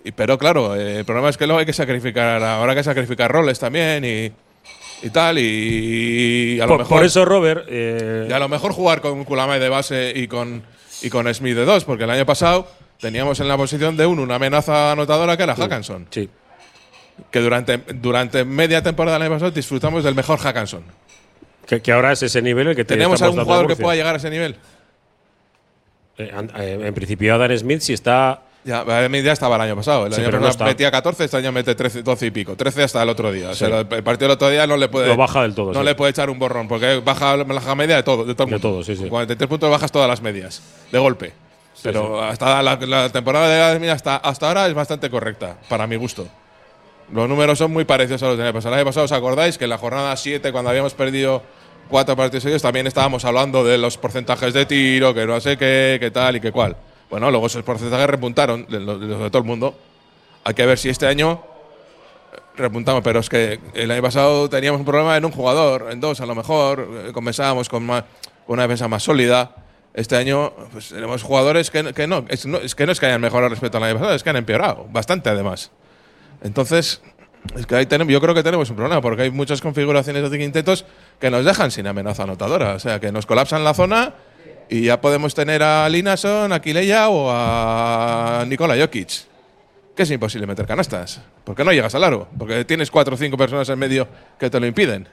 D: Y, pero claro, eh, el problema es que luego hay que sacrificar, habrá que sacrificar roles también y, y tal. Y, a lo
A: Por,
D: mejor
A: por eso, Robert. eh,
D: y a lo mejor jugar con Kulamay de base y con, y con Smith de dos, porque el año pasado teníamos en la posición de uno una amenaza anotadora que era Hackanson.
A: Sí.
D: Que durante, durante media temporada del año pasado disfrutamos del mejor Hackanson.
A: que, que ahora es ese nivel el que te
D: ¿Tenemos algún jugador que pueda llegar a ese nivel?
A: Eh, eh, en principio, Adam Smith, si está.
D: Ya, ya estaba el año pasado. El
A: Sí,
D: año
A: pero
D: pasado metía 14, este año mete 13, 12 y pico. 13 hasta el otro día. O sea,
A: Sí.
D: el partido del otro día no le puede.
A: Lo baja del todo,
D: No
A: sí.
D: le puede echar un borrón, porque baja la media de todo. De todo, el
A: De todo, sí, sí.
D: 43 puntos bajas todas las medias. De golpe. Pero hasta la, la temporada de Smith hasta, hasta ahora es bastante correcta, para mi gusto. Los números son muy parecidos a los del año pasado. El año pasado, ¿os acordáis que en la jornada 7, cuando habíamos perdido cuatro partidos seguidos, también estábamos hablando de los porcentajes de tiro, que no sé qué, qué tal y qué cual? Bueno, luego esos porcentajes repuntaron, los de, todo el mundo. Hay que ver si este año eh, repuntamos, pero es que el año pasado teníamos un problema en un jugador, en dos a lo mejor, eh, comenzábamos con, más- una defensa más sólida. Este año pues, tenemos jugadores que, que no, es, no, es que no es que hayan mejorado respecto al año pasado, es que han empeorado, bastante además. Entonces, es que ahí tenemos, yo creo que tenemos un problema, porque hay muchas configuraciones de quintetos que nos dejan sin amenaza anotadora. O sea, que nos colapsan la zona y ya podemos tener a Linason, a Kileya o a Nikola Jokic. Que es imposible meter canastas. Porque no llegas al aro. Porque tienes cuatro o cinco personas en medio que te lo impiden.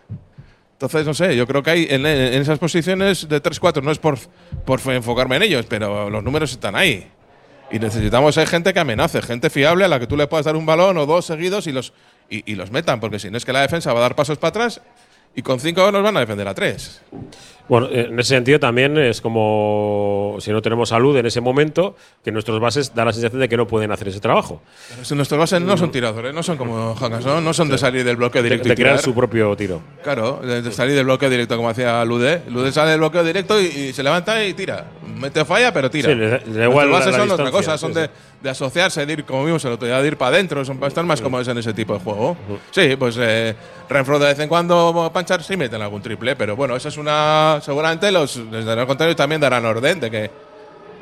D: Entonces, no sé, yo creo que hay en, esas posiciones de 3-4, no es por, por enfocarme en ellos, pero los números están ahí. Y necesitamos eh, gente que amenace, gente fiable a la que tú le puedas dar un balón o dos seguidos y los, y, y los metan, porque si no es que la defensa va a dar pasos para atrás y con cinco nos van a defender a tres.
A: Bueno, eh, en ese sentido también es como si no tenemos salud en ese momento, que nuestros bases dan la sensación de que no pueden hacer ese trabajo.
D: Pero nuestros bases no son tiradores, no son como no son de salir del bloqueo
A: De,
D: directo
A: de
D: y
A: crear
D: tirar.
A: su propio tiro.
D: Claro, de, salir del bloqueo directo como hacía Lude. Lude sale del bloqueo directo y, y se levanta y tira. Mete falla, pero tira.
A: Sí, le da- le da igual la-
D: bases
A: la
D: son otra cosa, son
A: sí,
D: de,
A: sí.
D: de asociarse, de ir, como vimos el otro día, de ir para adentro, son, están más cómodos en ese tipo de juego. Sí, pues eh, Renfro de vez en cuando Panchar sí meten algún triple, pero bueno, esa es una. Seguramente los, desde el contrario, también darán orden de que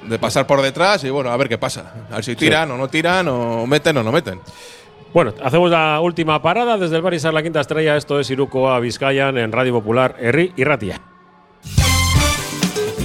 D: de pasar por detrás y bueno, a ver qué pasa. A ver si tiran o no tiran, o meten o no meten.
A: Bueno, hacemos la última parada desde el Barisar La Quinta Estrella. Esto es Iruko a Vizcayan en Radio Popular, Herri y Ratia.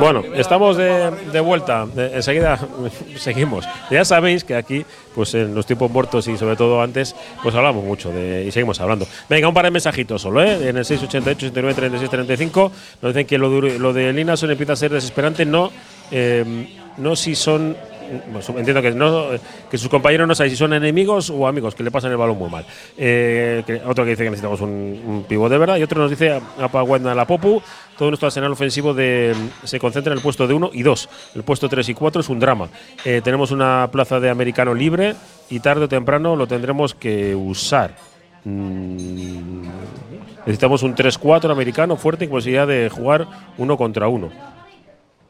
A: Bueno, estamos de, de vuelta. Enseguida seguimos. Ya sabéis que aquí, pues en los tiempos muertos y sobre todo antes, pues hablamos mucho de, y seguimos hablando. Venga, un par de mensajitos solo, ¿eh? En el 688 89 36 35 nos dicen que lo de, lo de Linason empieza a ser desesperante. No, eh, no si son. Su- entiendo que que sus compañeros no saben si son enemigos o amigos, que le pasan el balón muy mal. Eh, otro que dice que necesitamos un, un de verdad y otro nos dice Apaguenda la Popu, todo nuestro arsenal ofensivo se concentra en el puesto de 1 y 2. El puesto 3 y 4 es un drama. Eh, tenemos una plaza de americano libre y tarde o temprano lo tendremos que usar. Mm, necesitamos un 3-4 americano fuerte con posibilidad de jugar uno contra uno.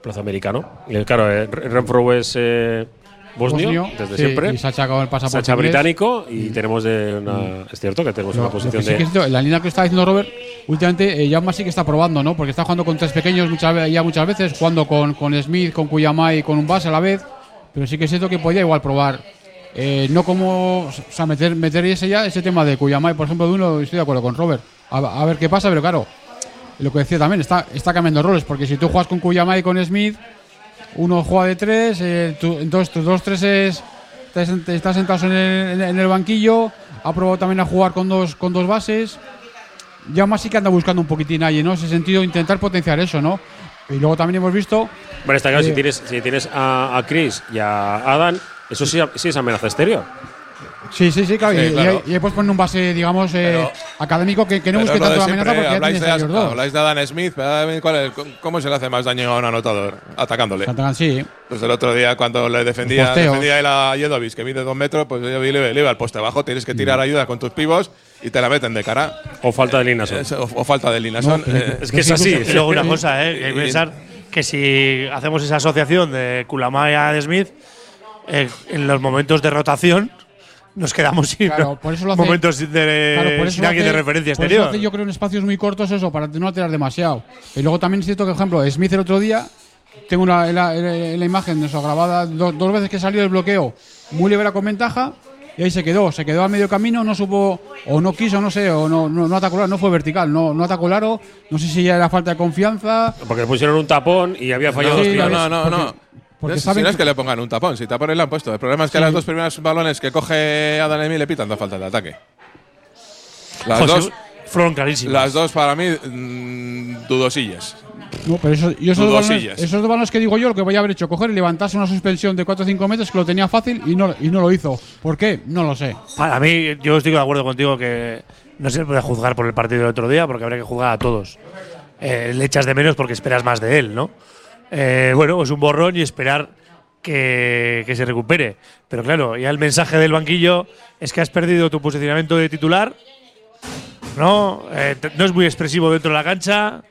A: Plaza americano. Y, claro, eh, Renfro es eh, bosnio,
C: Bosnio,
A: desde
C: sí,
A: siempre.
C: y Sacha con el pasaporte
A: británico y tenemos de una. Es cierto que tenemos una posición
C: sí
A: de.
C: cierto, en la línea que está diciendo Robert, últimamente eh, Jaume sí que está probando, ¿no? Porque está jugando con tres pequeños muchas, ya muchas veces, jugando con, con Smith, con Kuyamai y con un base a la vez. Pero sí que es cierto que podía igual probar. eh, no como. O sea, meter, meter ese ya ese tema de Kuyamai, por ejemplo, de uno, estoy de acuerdo con Robert. A, a ver qué pasa, pero claro, lo que decía también, está, está cambiando roles, porque si tú juegas con Kuyamai y con Smith, uno juega de tres, eh, tú- entonces tus dos treses te sent- están sentados en el, en el banquillo, ha probado también a jugar con dos, con dos bases. Ya más sí que anda buscando un poquitín ahí, ¿no? Ese sentido, intentar potenciar eso, ¿no? Y luego también hemos visto.
A: Bueno, está claro,
C: eh,
A: si tienes, si tienes a, a Chris y a Adam, eso sí, sí es amenaza exterior.
C: Sí, sí, sí, claro.
D: Sí,
C: y, y
D: claro.
C: ahí- y ahí puedes poner un base, digamos, eh, académico que, que no
D: Pero
C: busque
D: de
C: tanto amenaza porque ya
D: habláis,
C: tienes
D: de,
C: a ellos dos.
D: habláis de Adam Smith, pero ¿cuál es- ¿cómo se le hace más daño a un anotador? Atacándole.
C: Atacan, sí.
D: Pues el otro día cuando le defendía, defendía él a Jedovic, que mide dos metros, pues yo vi- le, iba al poste abajo, tienes que tirar ayuda con tus pivos y te la meten de cara.
A: O falta de Linason.
D: Es- O, o falta de Linason. eh,
A: Es que es así.
B: Y luego una cosa, ¿eh? que hay que
D: Y-
B: pensar que si hacemos esa asociación de Kulamai a Smith, eh, en los momentos de rotación nos quedamos sin
C: Claro, por eso lo hace-
B: momentos de,
C: Claro, por eso
B: sin
C: lo hace-
B: de referencia
C: por eso
B: exterior.
C: lo hace yo creo en espacios muy cortos eso, para no alterar demasiado. Y luego también es cierto que, por ejemplo, Smith el otro día, tengo una, la, la- la imagen de eso grabada, do- dos veces que salió del bloqueo, muy libera con ventaja, y ahí se quedó, se quedó a medio camino, no supo, o no quiso, no sé, o no, no, no atacó el aro, no fue vertical, no, no atacó el aro, no sé si ya era falta de confianza.
A: Porque le pusieron un tapón y había fallado
D: no,
A: dos
C: Sí,
A: tiros.
D: no, no, no,
C: porque-
D: no.
C: Porque
D: No
C: saben
D: si no es
C: que-
D: que le pongan un tapón, si tapones le han puesto. El problema es que
C: Sí.
D: las dos primeras balones que coge Adam Smith le pitan dos faltas de ataque. Las
B: Joder,
D: dos,
B: fueron clarísimas.
D: las dos para mí, mm, dudosillas.
C: No, pero eso, yo esos, dos balones,
D: Dudosillas.
C: esos dos balones que digo yo, lo que voy a haber hecho, coger y levantarse una suspensión de 4 o 5 metros que lo tenía fácil y no, y no lo hizo. ¿Por qué? No lo sé.
B: Para mí, yo estoy de acuerdo contigo que no se puede juzgar por el partido del otro día porque habría que juzgar a todos. Eh, le echas de menos porque esperas más de él, ¿no? Eh, bueno, es un borrón y esperar que, que se recupere. Pero claro, ya el mensaje del banquillo es que has perdido tu posicionamiento de titular, ¿no? Eh, no es muy expresivo dentro de la cancha,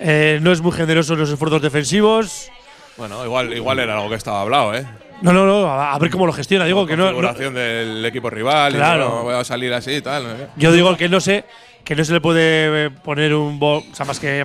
B: eh, no es muy generoso en los esfuerzos defensivos.
D: Bueno, igual, igual era algo que estaba hablado, ¿eh?
B: No, no, no, a, ver cómo lo gestiona. Digo que no, no-
D: Configuración del equipo rival,
B: Claro.
D: y no voy a salir así y tal. ¿no?
B: Yo digo que no sé, que no se le puede poner un bo, o sea, más que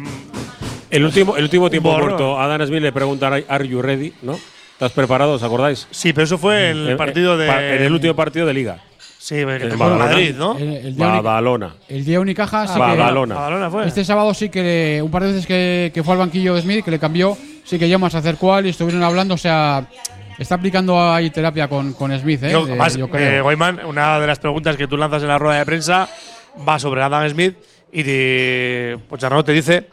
A: El último, el último tiempo
B: borrón.
A: muerto, a Dan Smith le preguntan, ¿Are you ready? ¿No? ¿Estás preparado? ¿Os acordáis?
B: Sí, pero eso fue en el
A: Eh,
B: partido
A: eh,
B: de
A: pa- en el último partido de Liga.
B: Sí, fue en
A: Badalona.
B: Madrid, ¿no?
C: El, el día
A: Badalona.
C: el día Unicaja sí que.
A: Badalona.
B: Fue.
C: Este sábado sí que le- un par de veces que, que fue al banquillo de Smith, que le cambió, sí que Llamas se acercó a él y estuvieron hablando, o sea, está aplicando ahí terapia con, con Smith, ¿eh?
B: Yo,
C: De-
B: más,
C: yo creo.
B: eh, Goiman, una de las preguntas que tú lanzas en la rueda de prensa va sobre Adam Smith y de, Pochettino te dice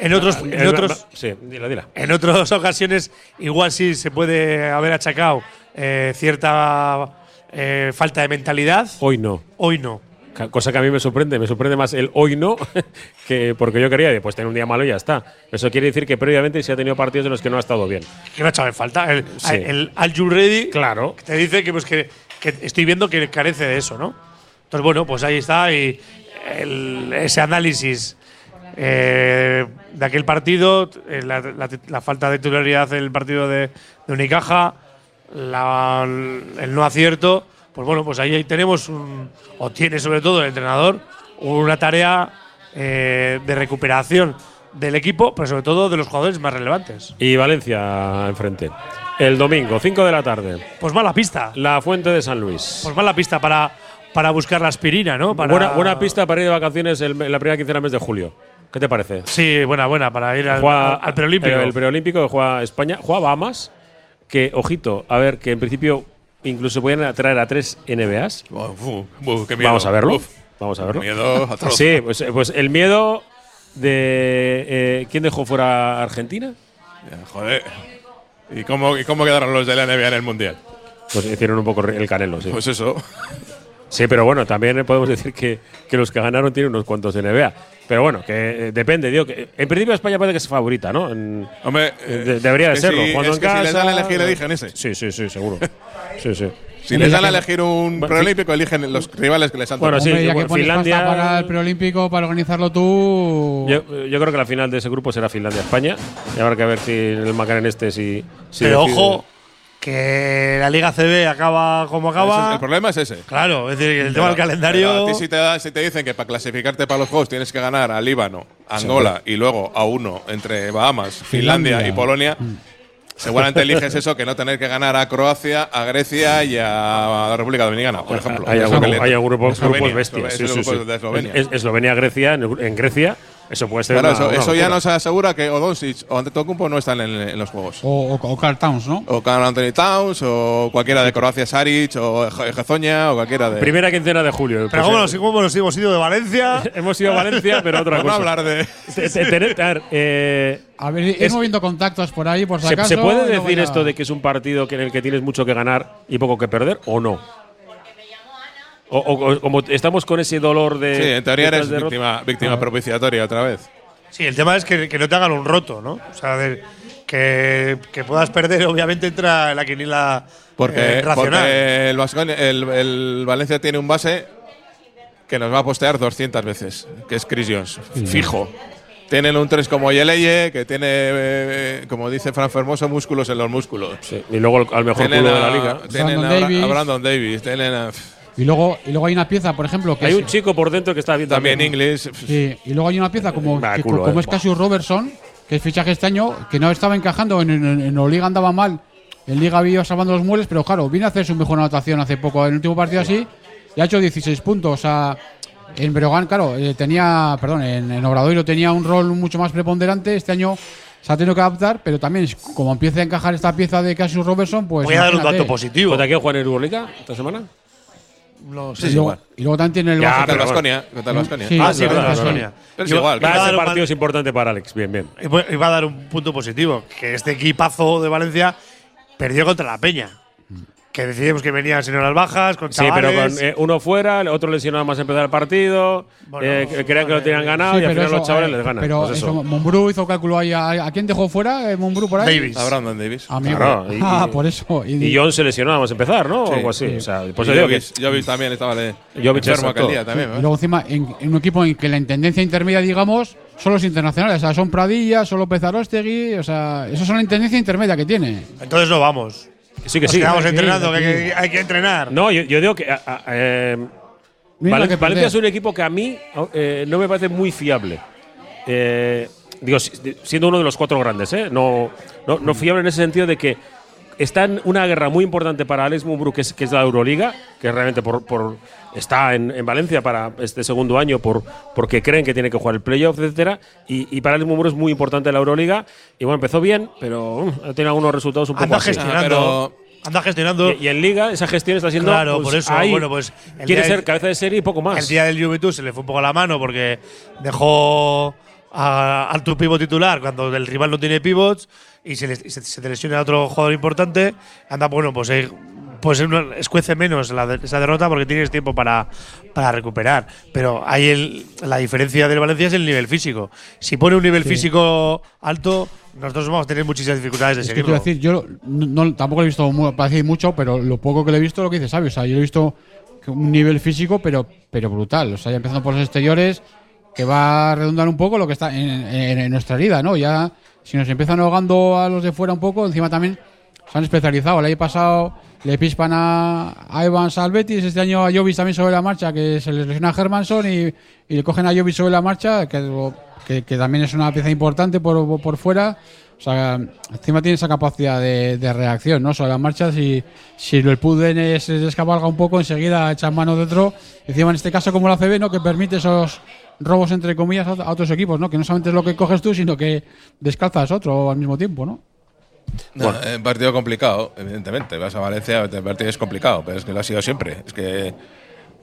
B: en otros,
A: Ah,
B: en
A: eh,
B: otros
A: sí, dila, dila.
B: En otras ocasiones, igual sí se puede haber achacado eh, cierta eh, falta de mentalidad.
A: Hoy no.
B: Hoy no.
A: Cosa que a mí me sorprende, me sorprende más el hoy no, que porque yo quería pues tener un día malo y ya está. Eso quiere decir que previamente sí ha tenido partidos en los que no ha estado bien.
B: Que no ha echado en falta. El,
A: Sí.
B: el Al You Ready
A: claro.
B: te dice que, pues, que, que estoy viendo que carece de eso, ¿no? Entonces, bueno, pues ahí está. Y el- ese análisis eh, de aquel partido, eh, la, la- la falta de titularidad del partido de, de Unicaja, la- el no acierto, pues bueno, pues ahí tenemos, un, o tiene sobre todo el entrenador, una tarea eh, de recuperación del equipo, pero sobre todo de los jugadores más relevantes.
A: Y Valencia enfrente. El domingo, 5 de la tarde.
B: Pues mala pista.
A: La Fuente de San Luis.
B: Pues mala pista para, para buscar la aspirina, ¿no? Para
A: Buena, buena pista para ir de vacaciones el- en la primera quincena del mes de julio. ¿Qué te parece?
B: Sí, buena, buena, para ir al,
A: Juega-
B: al preolímpico.
A: eh, El preolímpico que juega España. Juega Bahamas. Que, ojito, a ver, que en principio incluso pueden traer a tres NBAs.
D: Uf, uf, qué miedo.
A: Vamos a verlo.
D: Uf.
A: Vamos a verlo.
D: Miedo atroz.
A: Sí, pues, pues el miedo de. eh, ¿Quién dejó fuera a Argentina?
D: Ya, joder. ¿Y cómo, ¿Y cómo quedaron los de la NBA en el Mundial?
A: Pues hicieron un poco el canelo, sí.
D: Pues eso.
A: Sí, pero bueno, también podemos decir que, que los que ganaron tienen unos cuantos de NBA. Pero bueno, que eh, depende, digo, que en principio España parece que es favorita, ¿no? En-
D: Hombre,
A: eh,
D: eh,
A: de- debería de
D: es que
A: serlo.
D: si-
A: Jugando
D: es
A: en
D: que si
A: casa,
D: les dan a elegir, eligen ese.
A: Sí, sí, sí, seguro. sí, sí.
D: Si les dan a elegir un
A: Bueno,
D: preolímpico, eligen los rivales que les han
A: Bueno,
D: tocado.
A: sí,
C: Hombre, ya
A: bueno,
C: que pones
A: Finlandia-
C: pasta para el preolímpico, para organizarlo tú.
A: Yo, yo creo que la final de ese grupo será Finlandia-España. Y habrá que ver si el Macarena este si, si
B: Pero
A: decide-
B: ojo, que la Liga CB acaba como acaba.
D: es- el problema es ese.
B: Claro, es decir, el tema del calendario.
D: pero a ti si te, da- si te dicen que para clasificarte para los Juegos tienes que ganar a Líbano, Angola y luego a uno entre Bahamas, Finlandia,
C: Finlandia.
D: y Polonia, seguramente eliges eso que no tener que ganar a Croacia, a Grecia y a la República Dominicana, por ejemplo.
A: Hay, hay grupos bestias.
D: Eslovenia,
A: Sí, sí, en, en Grecia, eso puede ser.
D: Claro,
A: una-
D: eso,
A: una
D: eso ya nos asegura que o Doncic o Antetokounmpo no están en, en los Juegos.
C: O, o, o Carl Towns, ¿no?
D: O Carl Anthony Towns, o cualquiera de Croacia, Saric, o Je- Jezoña, o cualquiera de.
A: Primera quincena de julio.
B: Pero
A: Pues,
B: ¿cómo nos, cómo nos hemos ido de Valencia?
A: hemos ido a Valencia, pero otra
D: Por no
A: cosa.
D: hablar de.
A: A ver, eh,
C: A ver, ir
A: Es-
C: moviendo contactos por ahí, por si
A: ¿se,
C: acaso.
A: se puede decir esto de que es un partido en el que tienes mucho que ganar y poco que perder o no? O, o- o como estamos con ese dolor de.
D: Sí, en teoría eres víctima, víctima propiciatoria otra vez.
B: Sí, el tema es que, que no te hagan un roto, ¿no? O sea, de- que, que puedas perder, obviamente entra en la quiniela
D: Porque,
B: eh, racional.
D: porque el, Baskonia- el, el Valencia tiene un base que nos va a postear 200 veces, que es Chris Jones, fijo. Tienen un 3 como Yeleye, que tiene, eh, como dice Fran Fermoso, músculos en los músculos.
A: Sí, y luego al mejor
D: Tienen
A: culo de la liga.
D: Tienen
C: Brandon
D: a,
C: Davis.
D: a Brandon Davis. Tienen a-
C: Y luego, y luego hay una pieza, por ejemplo, que
A: Hay
C: es-
A: un chico por dentro que está bien
D: también. English.
C: Sí, y luego hay una pieza como, que-
A: culo,
C: como
A: eh.
C: es Cassius Robertson, que es fichaje este año, que no estaba encajando, en, en, en Euroliga andaba mal, en Liga había salvando los muebles, pero claro, vino a hacer su mejor anotación hace poco, en el último partido así, y ha hecho 16 puntos. O sea, en Breogán, claro, eh, tenía, perdón, en, en Obradoiro tenía un rol mucho más preponderante, este año se ha tenido que adaptar, pero también como empieza a encajar esta pieza de Cassius Robertson, pues.
B: Voy a dar un
C: imagínate.
B: dato positivo.
A: ¿Contra quién juega en Euroliga esta semana?
C: Y.
D: Sí,
C: luego,
D: igual.
C: y luego también tiene el
A: Ya, pero.
D: Contra el Baskonia.
C: Sí,
B: Ah, sí,
C: verdad,
D: es igual.
B: iba a
A: Va,
B: dar
A: partido es importante para Alex. Bien, bien.
B: Iba iba a dar un punto positivo, que este equipazo de Valencia perdió contra la Peña. Que decidimos que venían sin horas bajas, con
A: Sí, pero
B: chavales.
A: con eh, uno fuera, el otro lesionado más empezar el partido.
B: Bueno,
A: eh, que- creían que lo tenían ganado
C: Sí,
A: y al
C: pero
A: final los
C: eso,
A: chavales
C: eh,
A: les ganan.
C: Pero
A: Pues eso.
C: eso, Mumbrú hizo cálculo ahí. ¿A, a quién dejó fuera eh, Mumbrú por ahí?
B: Davis.
D: A Brandon Davis.
C: A mí.
A: Claro, y-
C: ah,
A: y-
C: por eso. Y,
A: Y John se lesionó nada más empezar, ¿no?
D: Sí.
A: o algo así. O sea, pues digo que
D: Jovic, Jovic también estaba de
A: Jovic,
D: enfermo aquel
A: exacto.
D: día también.
C: y luego encima, en, en un equipo en que la intendencia intermedia, digamos, son los internacionales. O sea, son Pradilla, son López Arostegui. O sea, esos son la intendencia intermedia que tiene.
B: Entonces no vamos.
A: Sí, que
B: Nos
A: sí.
B: quedamos
C: Sí,
B: entrenando, que hay,
C: sí.
B: que hay que entrenar.
A: No, yo, yo digo que. a- a- eh,
C: Mira
A: Valen-
C: que
A: Valencia
C: perder.
A: es un equipo que a mí eh, no me parece muy fiable. Eh, digo, si- siendo uno de los cuatro grandes, ¿eh? No, no, no fiable en ese sentido de que está en una guerra muy importante para Alex Mumbrú, que es, que es la Euroliga, que realmente por, por- está en, en Valencia para este segundo año por, porque creen que tiene que jugar el playoff, etcétera. Y, y para Alex Mumbrú es muy importante la Euroliga. Y bueno, empezó bien, pero ha tenido algunos resultados un poco
B: Anda
A: así.
B: gestionando. anda gestionando.
A: Y, y en Liga esa gestión está siendo.
B: Claro,
A: pues,
B: por eso,
A: ahí
B: bueno, pues. el
A: quiere ser
B: del-
A: cabeza de serie y poco más.
B: El día del Juventus se le fue un poco la mano porque dejó a- al tu pivot titular cuando el rival no tiene pivots y se, le- y se, se te lesiona a otro jugador importante. Anda, bueno, pues, eh, pues escuece menos la esa derrota porque tienes tiempo para, para recuperar. Pero ahí el- la diferencia del Valencia es el nivel físico. Si pone un nivel
C: Sí.
B: físico alto, nosotros vamos a tener muchísimas dificultades de
C: Es
B: seguirlo.
C: decir, yo no, no- tampoco lo he visto mu- para decir mucho, pero lo poco que le he visto, lo que dice Sabio, o sea, yo he visto un nivel físico, pero, pero brutal. O sea, ya empezando por los exteriores, que va a redundar un poco lo que está en, en- en nuestra herida, ¿no? Ya, si nos empiezan ahogando a los de fuera un poco, encima también se han especializado. El año pasado le pispan a, a Evans al Betis, este año a Jovis también sobre la marcha, que se les lesiona a Hermanson y, y le cogen a Jovis sobre la marcha, que, que, también es una pieza importante por, por fuera. O sea, encima tiene esa capacidad de, de reacción, ¿no? Sobre las marchas y si el Puden se descabalga un poco, enseguida echan mano de otro. Encima en este caso como la CB, ¿no? Que permite esos robos entre comillas a otros equipos, ¿no? Que no solamente es lo que coges tú, sino que descalzas otro al mismo tiempo, ¿no?
D: No, eh, un partido complicado, evidentemente. Vas a Valencia, el partido es complicado, pero es que lo ha sido siempre. Es que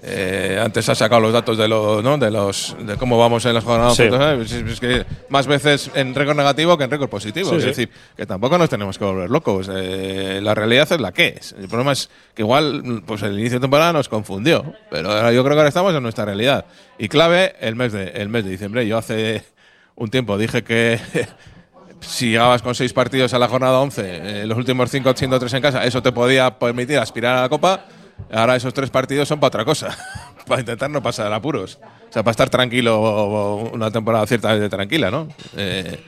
D: eh, antes has sacado los datos de los, ¿no? de los de cómo vamos en las jornadas.
A: Sí.
D: Es, es que más veces en récord negativo que en récord positivo.
A: Sí,
D: es
A: sí.
D: decir, que tampoco nos tenemos que volver locos. Eh, la realidad es la que es. El problema es que igual pues el inicio de temporada nos confundió, pero ahora yo creo que ahora estamos en nuestra realidad. Y clave el mes de el mes de diciembre. Yo hace un tiempo dije que si llegabas con seis partidos a la jornada 11, eh, los últimos cinco siendo tres en casa, eso te podía permitir aspirar a la Copa. Ahora esos tres partidos son para otra cosa, para intentar no pasar apuros. O sea, para estar tranquilo una temporada ciertamente tranquila, ¿no? Eh,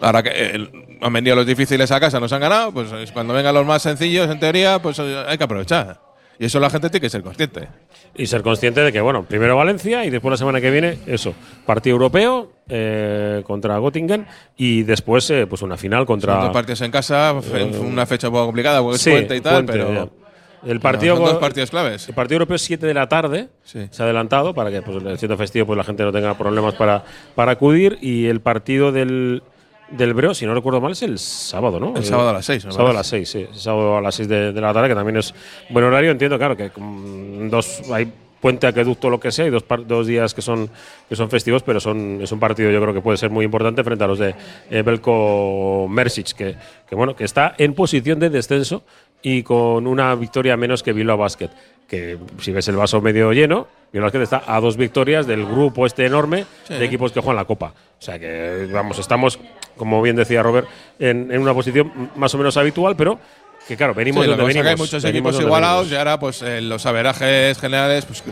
D: ahora que eh, han venido los difíciles a casa, nos han ganado, pues cuando vengan los más sencillos, en teoría, pues hay que aprovechar. Y eso la gente tiene que ser consciente.
A: Y ser consciente de que, bueno, primero Valencia y después la semana que viene, eso, partido europeo eh, contra Göttingen y después, eh, pues una final contra.
D: Son dos partidos en casa,
A: Eh,
D: una fecha un poco complicada, porque es
A: sí,
D: puente y tal,
A: puente,
D: pero.
A: ya. El partido
D: son dos partidos claves.
A: El partido europeo es 7 de la tarde. Se ha adelantado para que, pues, el siendo festivo, pues la gente no tenga problemas para, para acudir. Y el partido del, del Breo, si no recuerdo mal, es el sábado, ¿no?
D: El sábado a las seis, me
A: Sábado a las 6, sí. Sábado a las 6 de, de la tarde, que también es buen horario. Entiendo, claro, que mm, dos hay puente aqueducto lo que sea y dos, dos días que son que son festivos pero son es un partido yo creo que puede ser muy importante frente a los de eh, Belko Mersic que, que bueno que está en posición de descenso y con una victoria menos que Bilbao Basket que si ves el vaso medio lleno Bilbao Basket está a dos victorias del grupo este enorme
D: Sí.
A: de equipos que juegan la Copa o sea que vamos estamos como bien decía Robert en, en una posición más o menos habitual pero que claro venimos
D: Sí,
A: donde
D: que
A: venimos
D: hay muchos
A: venimos
D: equipos igualados
A: venimos.
D: y ahora pues eh, los averajes generales pues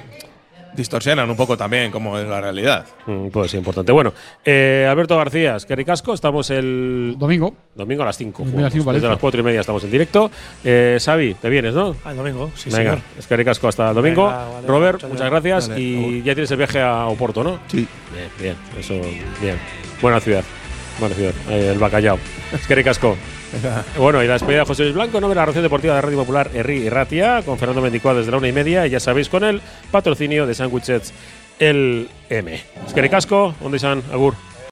D: distorsionan un poco también como es la realidad.
A: Mm, puede ser importante. Bueno, eh, Alberto García, ricasco, estamos el
C: domingo.
A: Domingo a las 5.
C: Domingo a las cinco,
A: Desde las 4 y media estamos en directo. Eh, Xavi, te vienes, ¿no?
B: Al domingo, sí,
A: Venga,
B: señor.
A: ricasco hasta el domingo.
B: Venga, vale,
A: Robert,
B: muchas
A: muchas gracias.
B: Vale,
A: y ya tienes el viaje a Oporto, ¿no?
D: Sí.
A: Bien, bien, eso, bien. Buena ciudad. Buena ciudad. Eh, el Bacallao. Ricasco. Bueno, y la despedida de José Luis Blanco, ¿no? De la Ración Deportiva de Radio Popular Herri y Ratia, con Fernando 24 desde la una y media, y ya sabéis, con el patrocinio de Sándwiches El M. Es que ricasco, ¿dónde están? Agur.